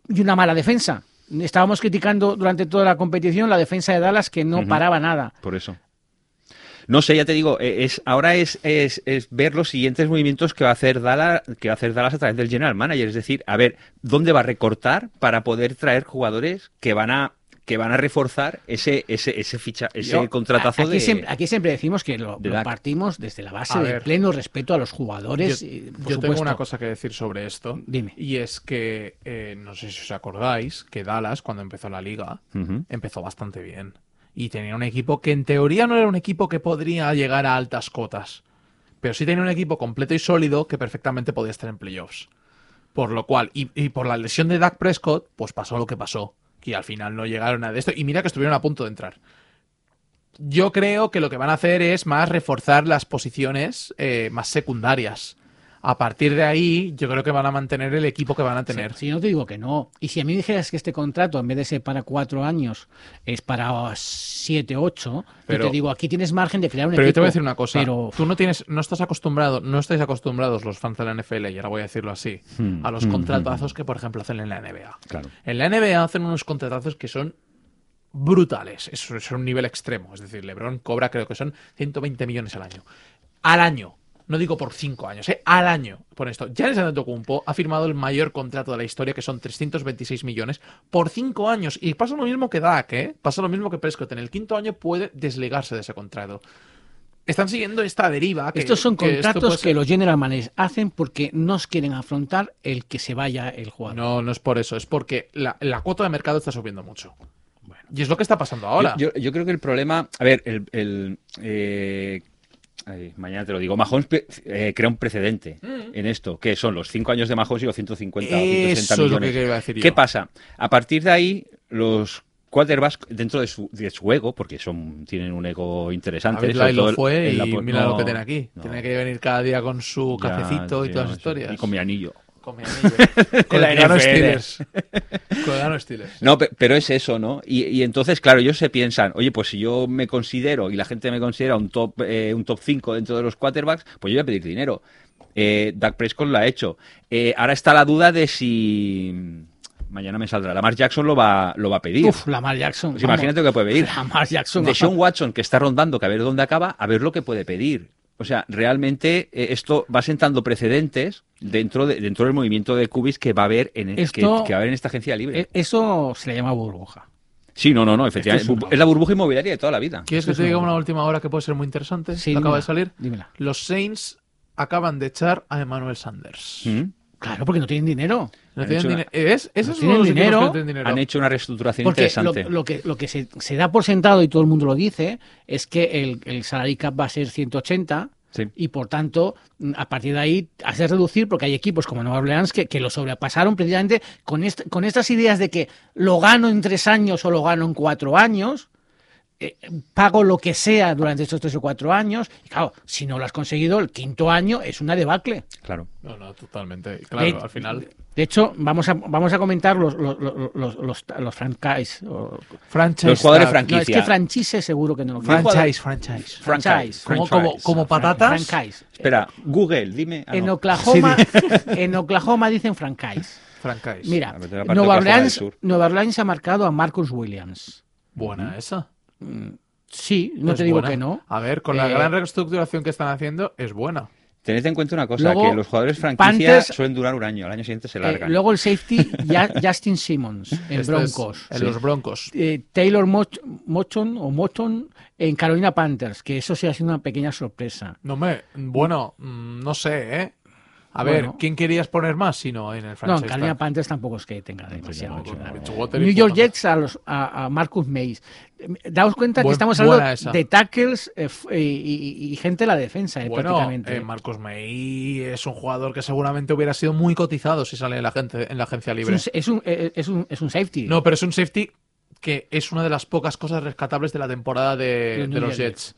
y una mala defensa. Estábamos criticando durante toda la competición la defensa de Dallas que no paraba nada. Por eso. No sé, ya te digo, eh, es, ahora es, es, es ver los siguientes movimientos que va a hacer Dallas, que va a hacer Dallas a través del general manager, es decir, a ver dónde va a recortar para poder traer jugadores que van a que van a reforzar ese ese ese ficha ese Yo- contratazo aquí, de siempre, aquí siempre decimos que lo, de lo Dak. partimos desde la base A de ver. pleno respeto a los jugadores. Yo, y, por yo tengo una cosa que decir sobre esto. Dime. Y es que, eh, no sé si os acordáis, que Dallas, cuando empezó la liga, empezó bastante bien. Y tenía un equipo que en teoría no era un equipo que podría llegar a altas cotas. Pero sí tenía un equipo completo y sólido que perfectamente podía estar en playoffs. Por lo cual, y, por la lesión de Dak Prescott, pues pasó lo que pasó. Que al final no llegaron a de esto. Y mira que estuvieron a punto de entrar. Yo creo que lo que van a hacer es más reforzar las posiciones eh, más secundarias. A partir de ahí, yo creo que van a mantener el equipo que van a tener. Si yo no te digo que no. Y si a mí dijeras que este contrato, en vez de ser para cuatro años, es para siete, ocho, Pero- yo te digo, aquí tienes margen de crear un Pero yo equipo. te voy a decir una cosa. Pero Tú no tienes, no estás acostumbrado, no estáis acostumbrados los fans de la NFL, y ahora voy a decirlo así, Hmm, a los hmm, contratazos que, por ejemplo, hacen en la NBA. Claro. En la NBA hacen unos contratazos que son brutales. Eso es un nivel extremo. Es decir, LeBron cobra, creo que son 120 millones al año. Al año. No digo por cinco años, ¿eh? al año. Por esto, Giannis Antetokounmpo ha firmado el mayor contrato de la historia, que son 326 millones, por cinco años. Y pasa lo mismo que Dak, ¿eh? Pasa lo mismo que Prescott. En el quinto año puede desligarse de ese contrato. Están siguiendo esta deriva. Que, Estos son que contratos que ser- los general managers hacen porque no quieren afrontar el que se vaya el jugador. No, no es por eso, es porque la, la cuota de mercado está subiendo mucho. Y es lo que está pasando ahora. Yo, yo creo que el problema. A ver, el. el, eh, ay, mañana te lo digo. Mahomes eh, crea un precedente en esto, que son los 5 años de Mahomes y los 150 o 160 Eso es lo millones. que iba a decir yo. ¿Qué pasa? A partir de ahí, los quarterbacks dentro de su, de su ego, porque son tienen un ego interesante. Sobre Lai lo el- fue y la mira no, lo que tiene aquí. no. Tiene que venir cada día con su Ya, cafecito y todas las historias. Y con mi anillo. Con mi anillo. con NFL. Steelers. Con Steelers. No, pe- pero es eso, ¿no? Y, y entonces, claro, ellos se piensan, oye, pues si yo me considero y la gente me considera un top eh, un top 5 dentro de los quarterbacks, pues yo voy a pedir dinero. Eh, Dak Prescott lo ha hecho. Eh, ahora está la duda de si mañana me saldrá. Lamar Jackson lo va, lo va a pedir. Uf, Lamar Jackson. Pues imagínate lo que puede pedir. Lamar Jackson. de Sean Watson, que está rondando, que a ver dónde acaba, a ver lo que puede pedir. O sea, realmente eh, esto va sentando precedentes dentro, de, dentro del movimiento de Cubis que va a haber en, Esto- que va a haber en esta agencia libre. Eh, Eso se le llama burbuja. Sí, no, no, no, efectivamente. Es la burbuja inmobiliaria de toda la vida. ¿Quieres que te diga una una última hora que puede ser muy interesante? Sí, acaba de salir. dímela. Los Saints acaban de echar a Emmanuel Sanders. ¿Mm? Claro, porque no tienen dinero. No una-. ¿Es? Ese No es tienen dinero. no dinero. Han hecho una reestructuración Porque interesante. lo que, lo que se, se da por sentado, y todo el mundo lo dice, es que el, el salary cap va a ser 180 Sí. y por tanto, a partir de ahí, hace reducir, porque hay equipos como Nueva Orleans que, que lo sobrepasaron precisamente con, est- con estas ideas de que lo gano en tres años o lo gano en cuatro años. Eh, pago lo que sea durante estos tres o cuatro años. Y claro, si no lo has conseguido, el quinto año es una debacle. Claro. No, no, totalmente. Claro, De- al final. De hecho, vamos a, vamos a comentar los, los, los, los, los, franchise. o- Franchise. Los jugadores tag. franquicia. No, es que franchise seguro que no lo Franchise, franchise. Franchise. Como, Franchise. como, como patatas. Franchise. Espera, Google, dime. Ah, En no. Oklahoma, en Oklahoma dicen franchise. Franchise. Mira, A ver, de la parte de Nueva Orleans. Nueva Orleans ha marcado a Marcus Williams. Buena esa. Sí, no Es te digo buena. que no. A ver, con la Eh, gran reestructuración que están haciendo, es buena. Tened en cuenta una cosa, Luego, que los jugadores franquicia Panthers- suelen durar un año, al año siguiente se Eh, largan. luego el safety ya- Justin Simmons en Este Broncos. es- en los Broncos. Eh, Taylor Moch- Mochon o Mochon en Carolina Panthers, que eso sí ha sido una pequeña sorpresa. No me. Bueno, mm, no sé, ¿eh? A ver, Bueno. ¿quién querías poner más si no en el No, en franchise? Carolina tag? Panthers tampoco es que tenga demasiado. no, New York. Jets a, los, a, a Marcus Mays. Daos cuenta que estamos hablando de tackles eh, y, y- y gente de la defensa, eh, Bueno, prácticamente. eh, Marcos May es un jugador que seguramente hubiera sido muy cotizado si sale en la, gente, en la agencia es, libre. un, es, un, eh, es, un, es un safety. No, pero es un safety que es una de las pocas cosas rescatables de la temporada de, Los de Jets.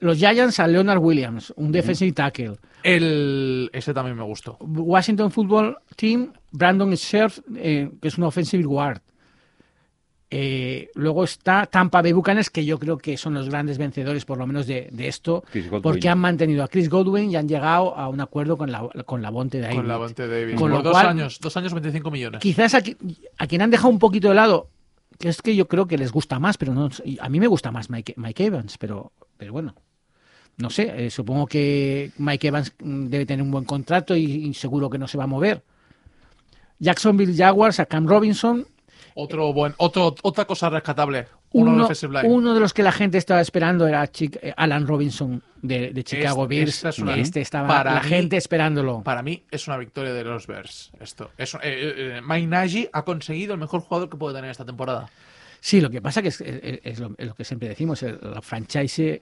Los Giants a Leonard Williams, un defensive tackle. El, ese también me gustó. Washington Football Team, Brandon Scherf, eh, que es un offensive guard. Eh, luego está Tampa Bay Buccaneers, que yo creo que son los grandes vencedores, por lo menos de, de esto, porque han mantenido a Chris Godwin y han llegado a un acuerdo con la, con la Bonte David. Con la Bonte Davis. Con lo dos cual- años, dos años 25 millones. Quizás a, qui- a quien han dejado un poquito de lado, que es que yo creo que les gusta más, pero no, a mí me gusta más Mike, Mike Evans, pero, pero bueno. No sé, eh, supongo que Mike Evans mm, debe tener un buen contrato y, y seguro que no se va a mover. Jacksonville Jaguars a Cam Robinson, Otro buen, otro, otra cosa rescatable. Uno, uno, de los que la gente estaba esperando era eh, Alan Robinson de, de Chicago Este- Bears. es una- este estaba para la mí- gente esperándolo. Para mí es una victoria de los Bears. Esto. Es, eh, eh, Mike Nagy ha conseguido el mejor jugador que puede tener esta temporada. Sí, lo que pasa que es, es- es lo, es lo que siempre decimos, el- la franchise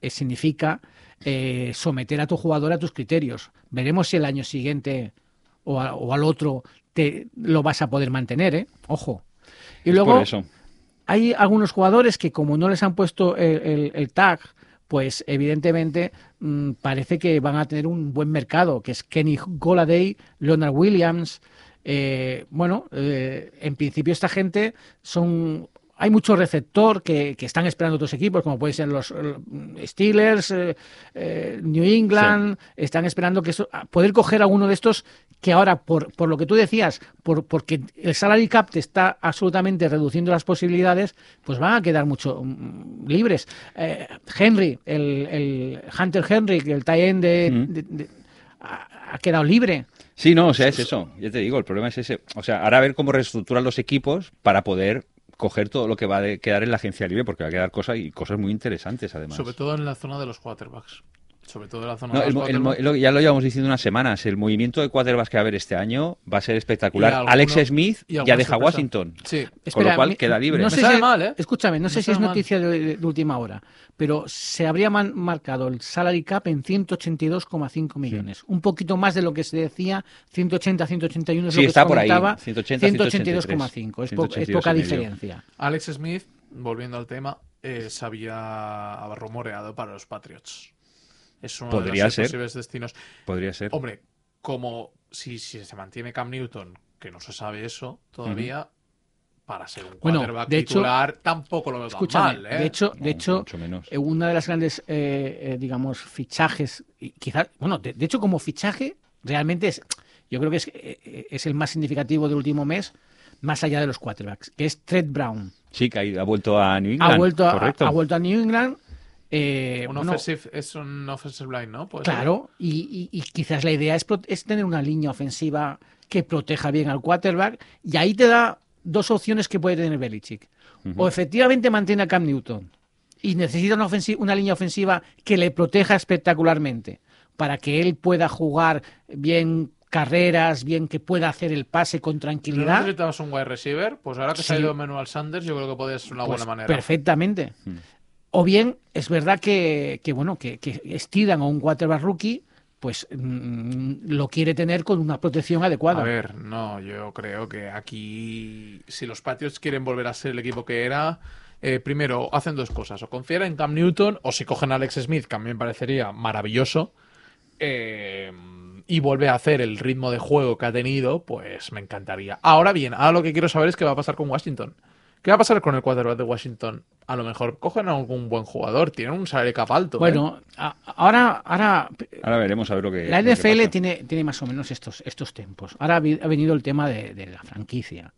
eh, significa eh, someter a tu jugador a tus criterios. Veremos si el año siguiente o, a- o al otro te lo vas a poder mantener, ¿eh? Ojo. Y Es luego eso. hay algunos jugadores que como no les han puesto el, el- el tag, pues evidentemente mm, parece que van a tener un buen mercado, que es Kenny Goladay, Leonard Williams. eh, bueno, eh, en principio esta gente son hay mucho receptor que, que están esperando otros equipos, como pueden ser los Steelers, eh, eh, New England, están esperando que eso, poder coger a uno de estos que ahora, por, por lo que tú decías, por, porque el salary cap te está absolutamente reduciendo las posibilidades, pues van a quedar mucho mm, libres. Eh, Henry, el, el Hunter Henry, el tie end de, Mm. de- de- ha, ha quedado libre. Sí, no, o sea, es eso. Ya te digo, el problema es ese. O sea, ahora a ver cómo reestructuran los equipos para poder coger todo lo que va a quedar en la agencia libre, porque va a quedar cosas y cosas muy interesantes además. Sobre todo en la zona de los quarterbacks. Sobre todo en la zona No, de el el lo- ya lo llevamos diciendo unas semanas. El movimiento de quarterbacks que va a haber este año va a ser espectacular. Alguno- Alex Smith ya deja sorpresa. Washington. Sí. Con lo cual queda libre. No Me sé sabe si- mal, ¿eh? Escúchame, no Me sé si es mal. noticia de, de última hora, pero se habría man- marcado el salary cap en 182,5 millones. Un poquito más de lo que se decía, 180, 181 es Sí, lo que está se por ahí, comentaba. 180, 182,5. Es, po- es 182 poca diferencia. Alex Smith, volviendo al tema, eh, se había rumoreado para los Patriots. Es uno Podría de los ser. posibles destinos. Podría ser. Hombre, como si, si se mantiene Cam Newton, que no se sabe eso todavía, para ser un Bueno, quarterback de hecho- titular, tampoco lo veo tan mal. ¿eh? de hecho, de hecho mucho menos. eh, una de las grandes, eh, eh, digamos, fichajes, y quizás, bueno, de, de hecho como fichaje, realmente es, yo creo que es, eh, es el más significativo del último mes, más allá de los quarterbacks, que es Trent Brown. Sí, que ha ha vuelto a New England. ha vuelto a, correcto. ha vuelto a New England. Eh, un bueno, offensive- es un offensive line, ¿no? Puede ser. claro, y, y- y quizás la idea es, es tener una línea ofensiva que proteja bien al quarterback, y ahí te da dos opciones que puede tener Belichick. O efectivamente mantiene a Cam Newton y necesita una, una línea ofensiva que le proteja espectacularmente para que él pueda jugar bien carreras, bien que pueda hacer el pase con no tranquilidad. necesitabas un wide receiver, pues ahora que se ha ido Manuel Sanders, yo creo que podría ser una Pues buena manera. Perfectamente. O bien, es verdad que, que, bueno, que, estiran a un quarterback rookie, pues mm, lo quiere tener con una protección adecuada. A ver, no, yo creo que aquí, si los Patriots quieren volver a ser el equipo que era, eh, primero hacen dos cosas: o confiar en Cam Newton, o si cogen a Alex Smith, que a mí me parecería maravilloso, eh, y vuelve a hacer el ritmo de juego que ha tenido, pues me encantaría. Ahora bien, ahora lo que quiero saber es qué va a pasar con Washington. ¿Qué va a pasar con el quarterback de Washington? A lo mejor cogen a algún buen jugador, tienen un salary cap alto. ¿eh? Bueno, a- ahora, ahora Ahora veremos a ver lo que. la lo que NFL pasa. tiene, tiene más o menos estos, estos tiempos. Ahora ha venido el tema de, de la franquicia.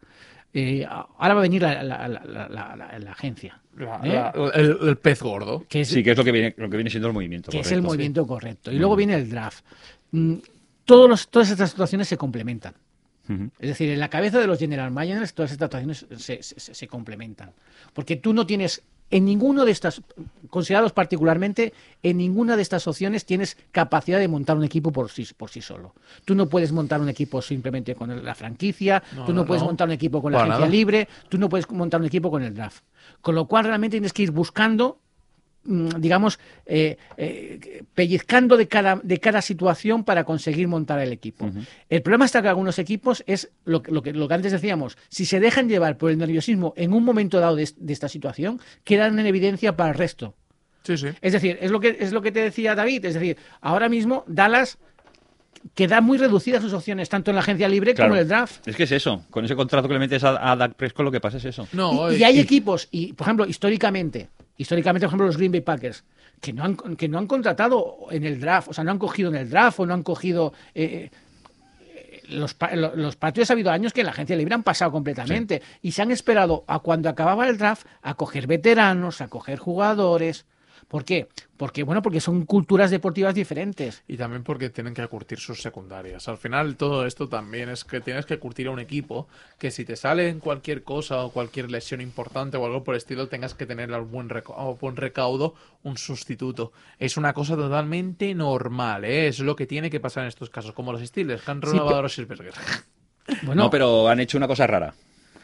Eh, ahora va a venir la, la- la- la- la- la- la agencia, La- ¿eh? la- el, el pez gordo. que es, Sí, que es lo que viene, lo que viene siendo el movimiento. que es el movimiento correcto. Y luego viene el draft. Mm, Todos los, todas estas situaciones se complementan. Es decir, en la cabeza de los general managers todas estas situaciones se, se- se- complementan. Porque tú no tienes, en ninguno de estas, considerados particularmente, en ninguna de estas opciones tienes capacidad de montar un equipo por sí, por sí solo. Tú no puedes montar un equipo simplemente con la franquicia, No, tú no, no, puedes no. montar un equipo con la Para agencia nada. libre, tú no puedes montar un equipo con el draft. Con lo cual realmente tienes que ir buscando digamos, eh, eh, pellizcando de cada, de cada situación para conseguir montar el equipo. El problema está que algunos equipos es lo, que- lo, que, lo que antes decíamos, si se dejan llevar por el nerviosismo en un momento dado de, es- de esta situación, quedan en evidencia para el resto. Sí, sí. Es decir, es lo que, es lo que te decía David, es decir, ahora mismo Dallas queda muy reducidas sus opciones, tanto en la agencia libre Claro. como en el draft. Es que es eso. Con ese contrato que le metes a, a Dak Prescott, lo que pasa es eso. No, y, y hay equipos, y por ejemplo, históricamente, históricamente, por ejemplo, los Green Bay Packers, que no han, que no han contratado en el draft, o sea, no han cogido en el draft o no han cogido. eh, eh, los, los Patriots ha habido años que en la agencia libre han pasado completamente y se han esperado a cuando acababa el draft a coger veteranos, a coger jugadores. ¿Por qué? Porque, bueno, porque son culturas deportivas diferentes. Y también porque tienen que curtir sus secundarias. Al final, todo esto también es que tienes que curtir a un equipo que si te sale en cualquier cosa o cualquier lesión importante o algo por el estilo, tengas que tener al buen, buen recaudo un sustituto. Es una cosa totalmente normal, ¿eh? es lo que tiene que pasar en estos casos, como los Steelers, han renovado pero- a los Silverberg. Bueno, No, pero han hecho una cosa rara.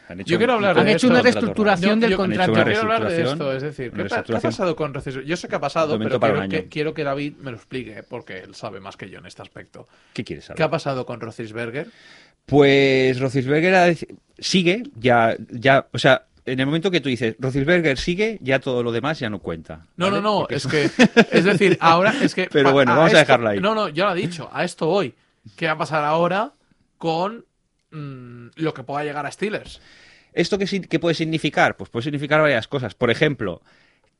Han hecho Yo quiero hablar de han hecho esto. una reestructuración del Yo- yo- contrato. una Quiero hablar de esto, es decir, ¿qué, qué ha pasado con Roethlisberger? Yo sé que ha pasado, pero quiero que, año. quiero que David me lo explique, porque él sabe más que yo en este aspecto. ¿Qué quieres saber? ¿Qué ha pasado con Roethlisberger? Pues dec- sigue, ya, ya, o sea, en el momento que tú dices Roethlisberger sigue, ya todo lo demás ya no cuenta. No, ¿vale? no, no, Porque es que, es decir, ahora es que... Pero bueno, vamos a esto- dejarlo ahí. No, no, ya lo he dicho, a esto voy. ¿Qué va a pasar ahora con mm, lo que pueda llegar a Steelers? ¿Esto qué, puede significar? Pues puede significar varias cosas. Por ejemplo,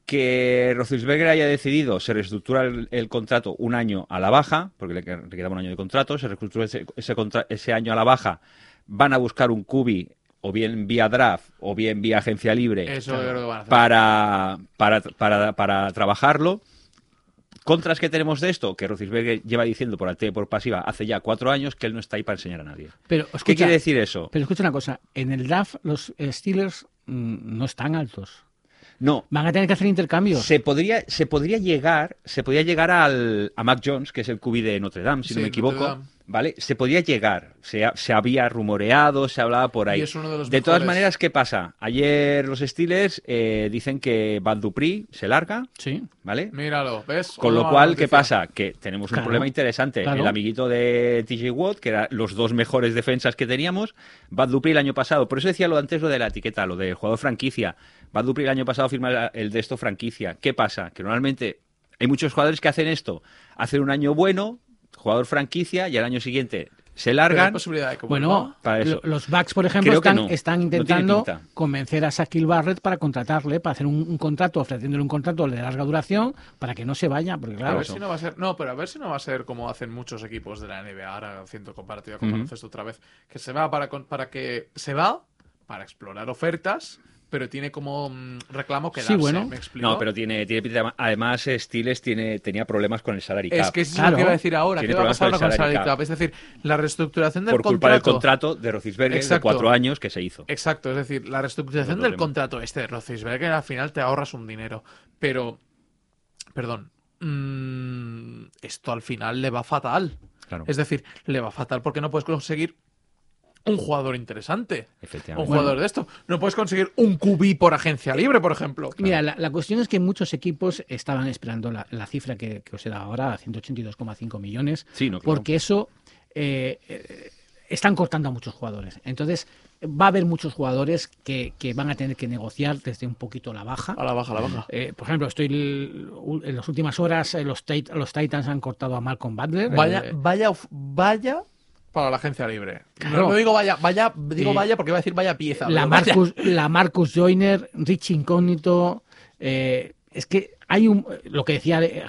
que Roethlisberger haya decidido, se reestructura el, el contrato un año a la baja, porque le, qued- le quedaba un año de contrato, se reestructura ese, ese, contra- ese año a la baja, van a buscar un cubi o bien vía draft o bien vía agencia libre Eso para, para, para, para trabajarlo. Contras que tenemos de esto, que Roethlisberger lleva diciendo por activa y por pasiva hace ya cuatro años que él no está ahí para enseñar a nadie. Pero, ¿Qué quiere decir eso? Pero escucha una cosa, en el draft los Steelers mm, no están altos. No, Van a tener que hacer intercambios. se podría, se podría llegar, se podría llegar al, a Mac Jones, que es el QB de Notre Dame, si Sí, no me Notre equivoco. Dame. ¿Vale? Se podía llegar, se, ha- se había rumoreado, se hablaba por ahí. Y es uno de los todas mejores. maneras, ¿qué pasa? Ayer los Steelers eh, dicen que Bad Dupri se larga, Sí. ¿vale? Míralo, ¿ves? Con lo cual, noticia. ¿qué pasa? Que tenemos un Claro, problema interesante. claro. El amiguito de TJ Watt, que eran los dos mejores defensas que teníamos, Bad Dupri el año pasado. Por eso decía lo antes lo de la etiqueta, lo del jugador franquicia. Bad Dupri el año pasado firma el- el de esto franquicia. ¿Qué pasa? Que normalmente hay muchos jugadores que hacen esto. Hacen un año bueno, jugador franquicia, y al año siguiente se largan. posibilidad de que Bueno. Para eso. lo- los Bucks, por ejemplo, están, no. están intentando convencer a Shaquille Barrett para contratarle, para hacer un, un contrato, ofreciéndole un contrato de larga duración para que no se vaya, porque a claro, ver si no va a ser. No, pero a ver si no va a ser como hacen muchos equipos de la NBA ahora, haciendo comparativa con Ujú. baloncesto otra vez. Que se va para, con- para que. Se va para explorar ofertas, pero tiene como mm, reclamo Sí, quedarse. bueno. ¿Me explico? No, pero tiene, tiene Además, Steelers tiene, tenía problemas con el salary cap. Es que eso es Claro. lo que iba a decir ahora. Tiene ¿Qué va a problemas pasar con el ahora con el salary salary cap. cap? Es decir, la reestructuración del por culpa del contrato. contrato de Roethlisberger de Exacto. cuatro años que se hizo. Exacto, es decir, la reestructuración No del contrato este de Roethlisberger al final te ahorras un dinero, pero perdón, mm, esto al final le va fatal. Claro, Es decir, le va fatal porque no puedes conseguir un jugador interesante, un efectivamente. jugador de esto. No puedes conseguir un QB por agencia libre, por ejemplo. Mira, la, la cuestión es que muchos equipos estaban esperando la, la cifra que, que os he dado ahora, 182,5 millones, Sí, no, claro. porque eso eh, eh, están cortando a muchos jugadores. Entonces, va a haber muchos jugadores que, que van a tener que negociar desde un poquito la baja. A la baja, a la baja. Eh, por ejemplo, estoy en las últimas horas los, los Titans han cortado a Malcolm Butler. Vaya, Eh, vaya, vaya para la agencia libre. Claro. No, no digo vaya, vaya, digo Eh, vaya porque iba a decir vaya pieza. la vaya. Marcus, la Marcus Joyner, Rich Incógnito. eh, es que hay un. Lo que decía de,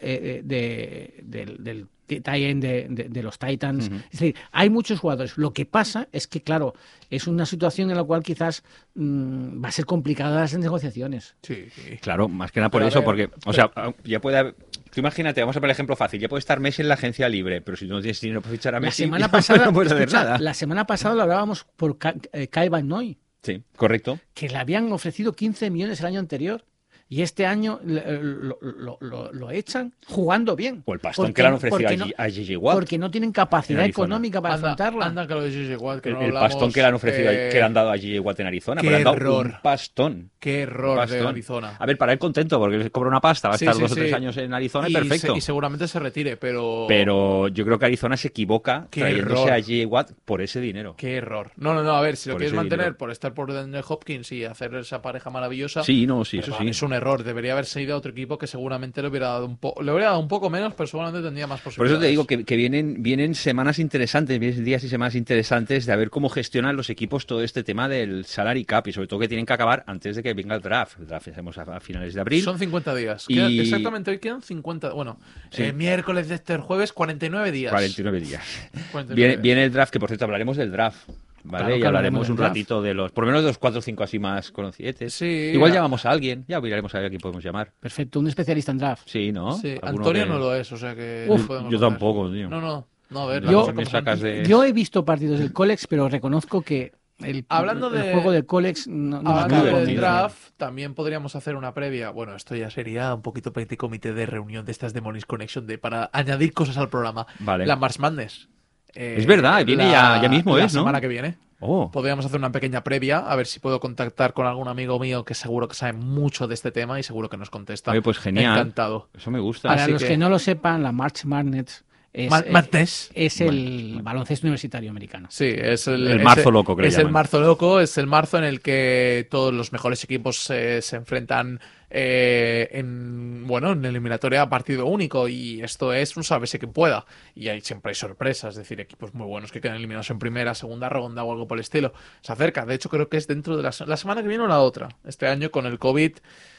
eh, de- del, del tie-in de, de- de los Titans. Es decir, hay muchos jugadores. Lo que pasa es que, claro, es una situación en la cual quizás mm, va a ser complicada las negociaciones. Sí, sí. Claro, más que nada por Pero eso, ver, porque, o sea, ya puede haber- Tú imagínate, vamos a poner el ejemplo fácil. Ya puede estar Messi en la agencia libre, pero si no tienes dinero para fichar a La Messi, semana ya pasada, no puedes hacer nada. la semana pasada lo hablábamos por eh, Kai Van Noy, Sí, correcto. que le habían ofrecido 15 millones el año anterior y este año le- lo, lo- lo- lo echan jugando bien. O el pastón Porque que le han no- ofrecido porque no- a Gigi Watt. Porque no tienen capacidad económica para Anda, afrontarla. anda que lo de Gigi Watt, que el, no el hablamos, pastón que le han ofrecido, eh, que le han dado a Gigi Watt en Arizona, qué pero le han dado error. un pastón. Qué error de pastón. Arizona. A ver, para él contento, porque le cobra una pasta, va a Sí, estar sí, dos o sí. tres años en Arizona y, Y perfecto. se- y seguramente se retire, pero. Pero yo creo que Arizona se equivoca Qué trayéndose error. a Gigi Watt por ese dinero. Qué error. No, no, no, a ver, si lo Por quieres mantener dinero. por estar por Daniel Hopkins y hacer esa pareja maravillosa. Sí, no, sí, eso sí. Es un error. Debería haberse ido a otro equipo que seguramente le hubiera dado un poco. Le hubiera dado un poco menos, pero seguramente tendría más Por posibilidades. eso te digo que, que vienen, vienen semanas interesantes, vienen días y semanas interesantes de a ver cómo gestionan los equipos todo este tema del salary cap y sobre todo que tienen que acabar antes de que venga el draft. El draft hacemos a, a finales de abril. Son 50 días. Y- Quedan- Exactamente, hoy quedan 50. Bueno, Sí. eh, miércoles de este jueves, 49 días. 49 días. 49 Viene, días. viene el draft, que por cierto hablaremos del draft. ¿Vale? Claro y hablaremos un ratito de los, por lo menos de los 4 o 5 así más conocidos. Sí, Igual llamamos a alguien, ya miraremos a ver a quién podemos llamar. Perfecto, un especialista en draft. Sí, ¿no? Sí, Antonio que- no lo es, o sea que. Uf, yo tampoco, tío. No, no. No, a ver, Yo- sacas de- he visto partidos del Colex, pero reconozco que el, Hablando el de- juego del Colex no, no acaba del draft, también podríamos hacer una previa. Bueno, esto ya sería un poquito petit comité de reunión de estas de Monis Connection de, para añadir cosas al programa. Vale. La March Madness. Eh, Es verdad, viene ya- ya mismo la es, ¿no? semana que viene. Oh, Podríamos hacer una pequeña previa, a ver si puedo contactar con algún amigo mío que seguro que sabe mucho de este tema y seguro que nos contesta. Oye, pues genial. Encantado. eso me gusta. Para Así los que... que- no lo sepan, la March Madness es, eh, el baloncesto universitario americano. Sí, es el, El es marzo loco, le Es el marzo loco, es el marzo en el que todos los mejores equipos eh, se enfrentan eh, en bueno en eliminatoria a partido único y esto es un sálvese que pueda y hay siempre hay sorpresas, es decir, equipos muy buenos que quedan eliminados en primera, segunda ronda o algo por el estilo. Se acerca, de hecho creo que es dentro de la, se- la semana que viene o la otra. Este año con el COVID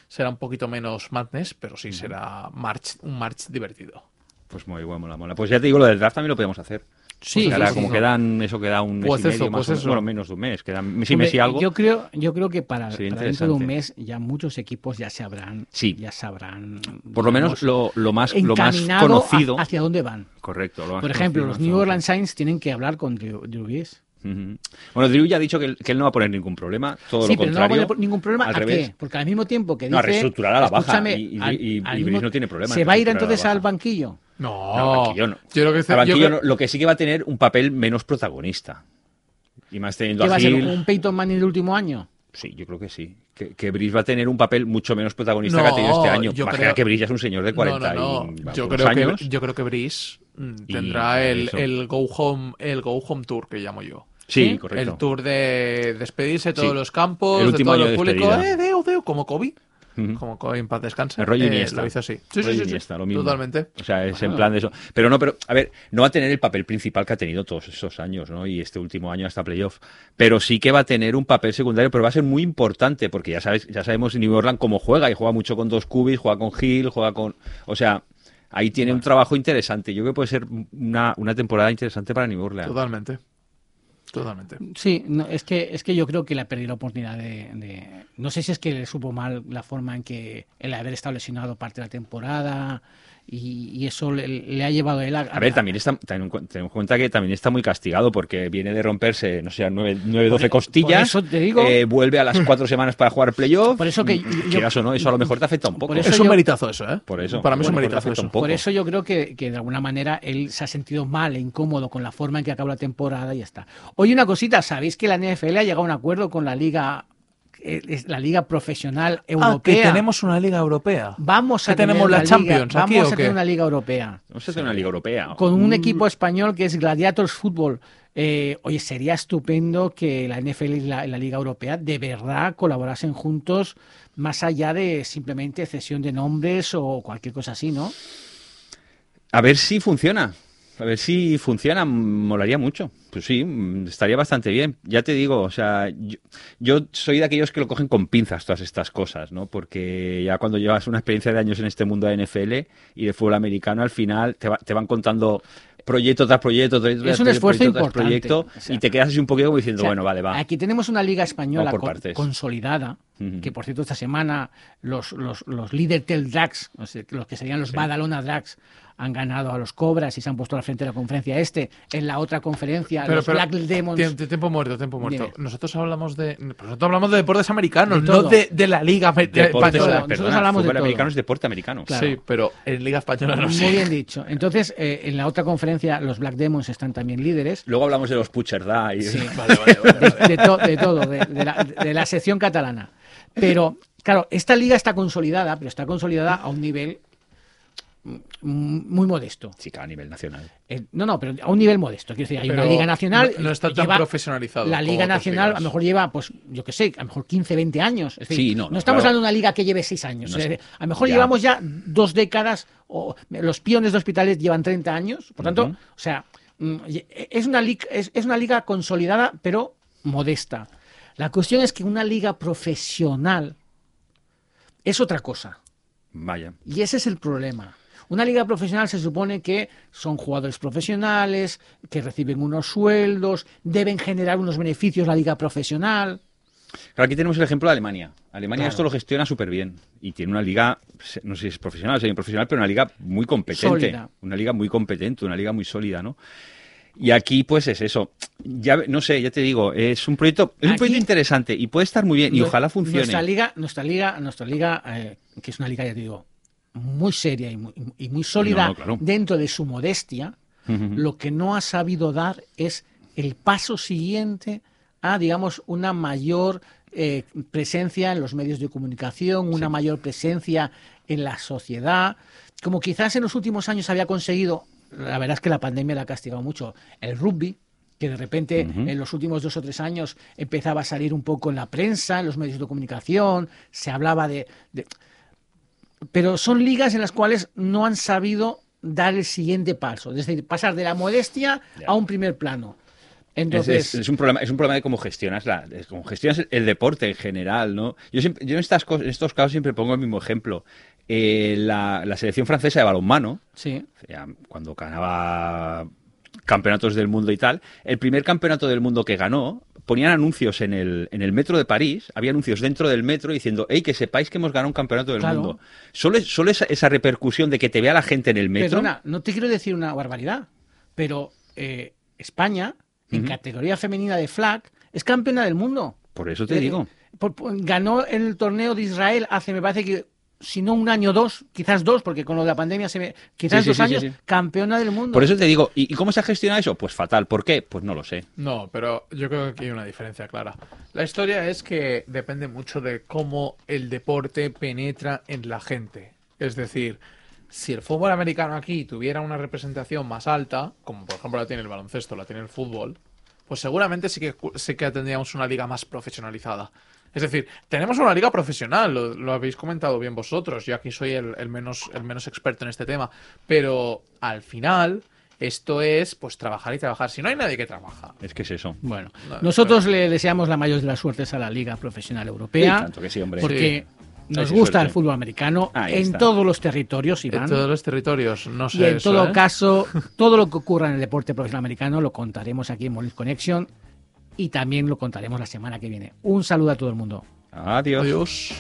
será un poquito menos madness, pero sí será march, un march divertido. Pues muy bueno, mola, mola. Pues ya te digo, lo del draft también lo podemos hacer. Sí, Porque ahora sí, como sí. quedan, eso queda un mes Pues y medio, eso, más pues o bueno, menos de un mes, quedan mes y mes y algo. Yo creo, yo creo que para, para dentro de un mes ya muchos equipos ya sabrán, Sí. ya sabrán, Por lo menos lo, lo más, lo más conocido. a- hacia dónde van. Correcto. lo más Por ejemplo, los New. Orleans Saints tienen que hablar con Drew, Drew Brees. Bueno, Drew ya ha dicho que él, que él no va a poner ningún problema, todo sí, lo pero no va a poner ningún problema. al ¿A revés. qué? Porque al mismo tiempo que dice... No, a reestructurar a la baja, y- y- al- y- y al Brees mismo- no tiene problema ¿Se va a ir entonces al banquillo? No, No, banquillo no. Yo creo que, yo banquillo creo- no, lo que sí que va a tener un papel menos protagonista. Y más teniendo ¿Qué va a a ser? ¿Un Peyton Manning del último año? Sí, yo creo que sí. Que, que Brees va a tener un papel mucho menos protagonista No, que ha tenido este año. yo Imagina creo- que Brees ya es un señor de 40 no, no, y Yo creo años. que yo creo que Breeze mm, tendrá el, el go home el go home tour que llamo yo. Sí, ¿Sí? correcto. El tour de despedirse de todos Sí. los campos, El de todo el de público, eh, deo, deo, como Kobe. Como en paz descanse. El rollo eh, lo hizo así. Sí, Rollo sí, sí, sí. Iniesta, lo mismo. Totalmente. O sea, es en Bueno. plan de eso. Pero no, pero, a ver, no va a tener el papel principal que ha tenido todos esos años, ¿no? Y este último año hasta playoff. Pero sí que va a tener un papel secundario, pero va a ser muy importante, porque ya sabes, ya sabemos New Orleans cómo juega, y juega mucho con dos cubis, juega con Hill, juega con. O sea, ahí tiene un trabajo interesante. Yo creo que puede ser una, una temporada interesante para New Orleans. Totalmente. Totalmente. Sí, no, es que es que yo creo que le ha perdido la oportunidad de, de- No sé si es que le supo mal la forma en que el haber estado lesionado parte de la temporada y, y eso le, le ha llevado a él a... A ver, también está, tenemos en cuenta que también está muy castigado porque viene de romperse, no sé, 9, 12 costillas. eso te digo. eh, vuelve a las cuatro semanas para jugar playoff. Por eso que yo- Quieras o no, eso a lo mejor te afecta un poco. Por eso Es un yo- meritazo eso, ¿eh? Por eso. Para mí es un meritazo eso. un poco. Por eso yo creo que, que de alguna manera él se ha sentido mal e incómodo con la forma en que acabó la temporada y ya está. Oye, una cosita, ¿sabéis que la NFL ha llegado a un acuerdo con la liga, es la liga profesional europea? Ah, que tenemos una liga europea. Vamos a ¿Que tenemos tener la liga- Champions aquí vamos o a qué? tener una liga europea Vamos a hacer una liga europea. con un Mm. equipo español que es Gladiators Fútbol. Eh, oye, sería estupendo que la NFL y la, la Liga Europea de verdad colaborasen juntos más allá de simplemente cesión de nombres o cualquier cosa así, ¿no? A ver si funciona. A ver si funciona, molaría mucho. Pues sí, estaría bastante bien. Ya te digo, o sea, yo, yo soy de aquellos que lo cogen con pinzas todas estas cosas, ¿no? Porque ya cuando llevas una experiencia de años en este mundo de NFL y de fútbol americano, al final te, va- te van contando proyecto tras proyecto, proyecto Es tras un proyecto, esfuerzo proyecto tras importante. proyecto, O sea, y te quedas así un poquito como diciendo, O sea, bueno, vale, va. Aquí tenemos una liga española con- consolidada. Que por cierto esta semana los, los, los líder Tel Drags, o sea, los que serían los Badalona Drags, han ganado a los Cobras y se han puesto al frente de la conferencia este. En la otra conferencia, los Black Demons. Tiempo, tiempo muerto, tiempo muerto. Dime. Nosotros hablamos de nosotros hablamos de deportes americanos, De no de, de la liga española. Nosotros perdona, hablamos de todo. americano es deporte americano. Claro. Sí, pero en liga española no Muy sé. bien dicho. Entonces, eh, en la otra conferencia, los Black Demons están también líderes. Luego hablamos de los Pucherdá y Sí. Vale, vale, vale, vale. de, de to- de todo, de, de la, de la sección catalana. Pero, claro, esta liga está consolidada, pero está consolidada a un nivel muy modesto. Sí, a nivel nacional. Eh, no, no, pero a un nivel modesto. Quiero decir, hay Pero una liga nacional. no- no está tan lleva- profesionalizado La liga nacional a lo mejor lleva, pues, yo qué sé, a lo mejor 15, 20 años. Es decir, Sí, no, no, estamos claro. hablando de una liga que lleve 6 años. Es a lo mejor ya. llevamos ya dos décadas, o los piones de hospitales llevan 30 años. Por tanto, o sea, mm, es una, liga, es, es una liga consolidada, pero modesta. La cuestión es que una liga profesional es otra cosa. Vaya. Y ese es el problema. Una liga profesional se supone que son jugadores profesionales, que reciben unos sueldos, deben generar unos beneficios la liga profesional. Claro, aquí tenemos el ejemplo de Alemania. Alemania Claro. esto lo gestiona súper bien y tiene una liga, no sé si es profesional o semi-profesional, pero una liga muy competente. Sólida. Una liga muy competente, una liga muy sólida, ¿no? Y aquí, pues es eso. Ya, no sé, ya te digo, es un proyecto, es un Aquí- proyecto interesante y puede estar muy bien y ojalá funcione. Nuestra liga, nuestra liga, nuestra liga, eh, que es una liga, ya te digo, muy seria y muy, y muy sólida No, no, claro. dentro de su modestia, lo que no ha sabido dar es el paso siguiente a, digamos, una mayor eh, presencia en los medios de comunicación, una mayor presencia en la sociedad, como quizás en los últimos años había conseguido, la verdad es que la pandemia la ha castigado mucho, el rugby, que de repente en los últimos dos o tres años empezaba a salir un poco en la prensa, en los medios de comunicación, se hablaba de... de- pero son ligas en las cuales no han sabido dar el siguiente paso, es decir, pasar de la modestia a un primer plano. Es, Entonces, es- es un problema, es un problema de cómo gestionas la, cómo gestionas el deporte en general, ¿no? Yo, siempre- yo en, estas cosas, en estos casos siempre pongo el mismo ejemplo. Eh, la, la selección francesa de balonmano, sí, cuando ganaba campeonatos del mundo y tal, el primer campeonato del mundo que ganó, ponían anuncios en el, en el metro de París, había anuncios dentro del metro diciendo, hey, que sepáis que hemos ganado un campeonato del Claro. mundo. Solo, solo esa, esa repercusión de que te vea la gente en el metro. Perdona, no te quiero decir una barbaridad, pero eh, España, en categoría femenina de flag, es campeona del mundo. Por eso te digo. por- por- ganó el torneo de Israel hace, me parece que, si no un año o dos, quizás dos, porque con lo de la pandemia se ve, quizás Sí, sí, dos sí, años, sí. campeona del mundo. Por eso te digo, ¿y, y cómo se ha gestionado eso? Pues fatal. ¿Por qué? Pues no lo sé. No, pero yo creo que aquí hay una diferencia clara. La historia es que depende mucho de cómo el deporte penetra en la gente. Es decir, si el fútbol americano aquí tuviera una representación más alta, como por ejemplo la tiene el baloncesto, la tiene el fútbol, pues seguramente sí que, sí que tendríamos una liga más profesionalizada. Es decir, tenemos una liga profesional, lo, lo habéis comentado bien vosotros, yo aquí soy el, el menos, el menos experto en este tema, pero al final esto es pues trabajar y trabajar. Si no hay nadie que trabaja, Es que es eso. Bueno, No, nosotros le deseamos la mayor de las suertes a la Liga Profesional Europea, Sí, tanto que sí, hombre. porque nos gusta suerte. el fútbol americano Ahí en está. todos los territorios, En Iván. todos los territorios, no sé. Y en eso, todo ¿eh? caso, todo lo que ocurra en el deporte profesional americano lo contaremos aquí en Molins Connection y también lo contaremos la semana que viene. Un saludo a todo el mundo. Adiós. Adiós.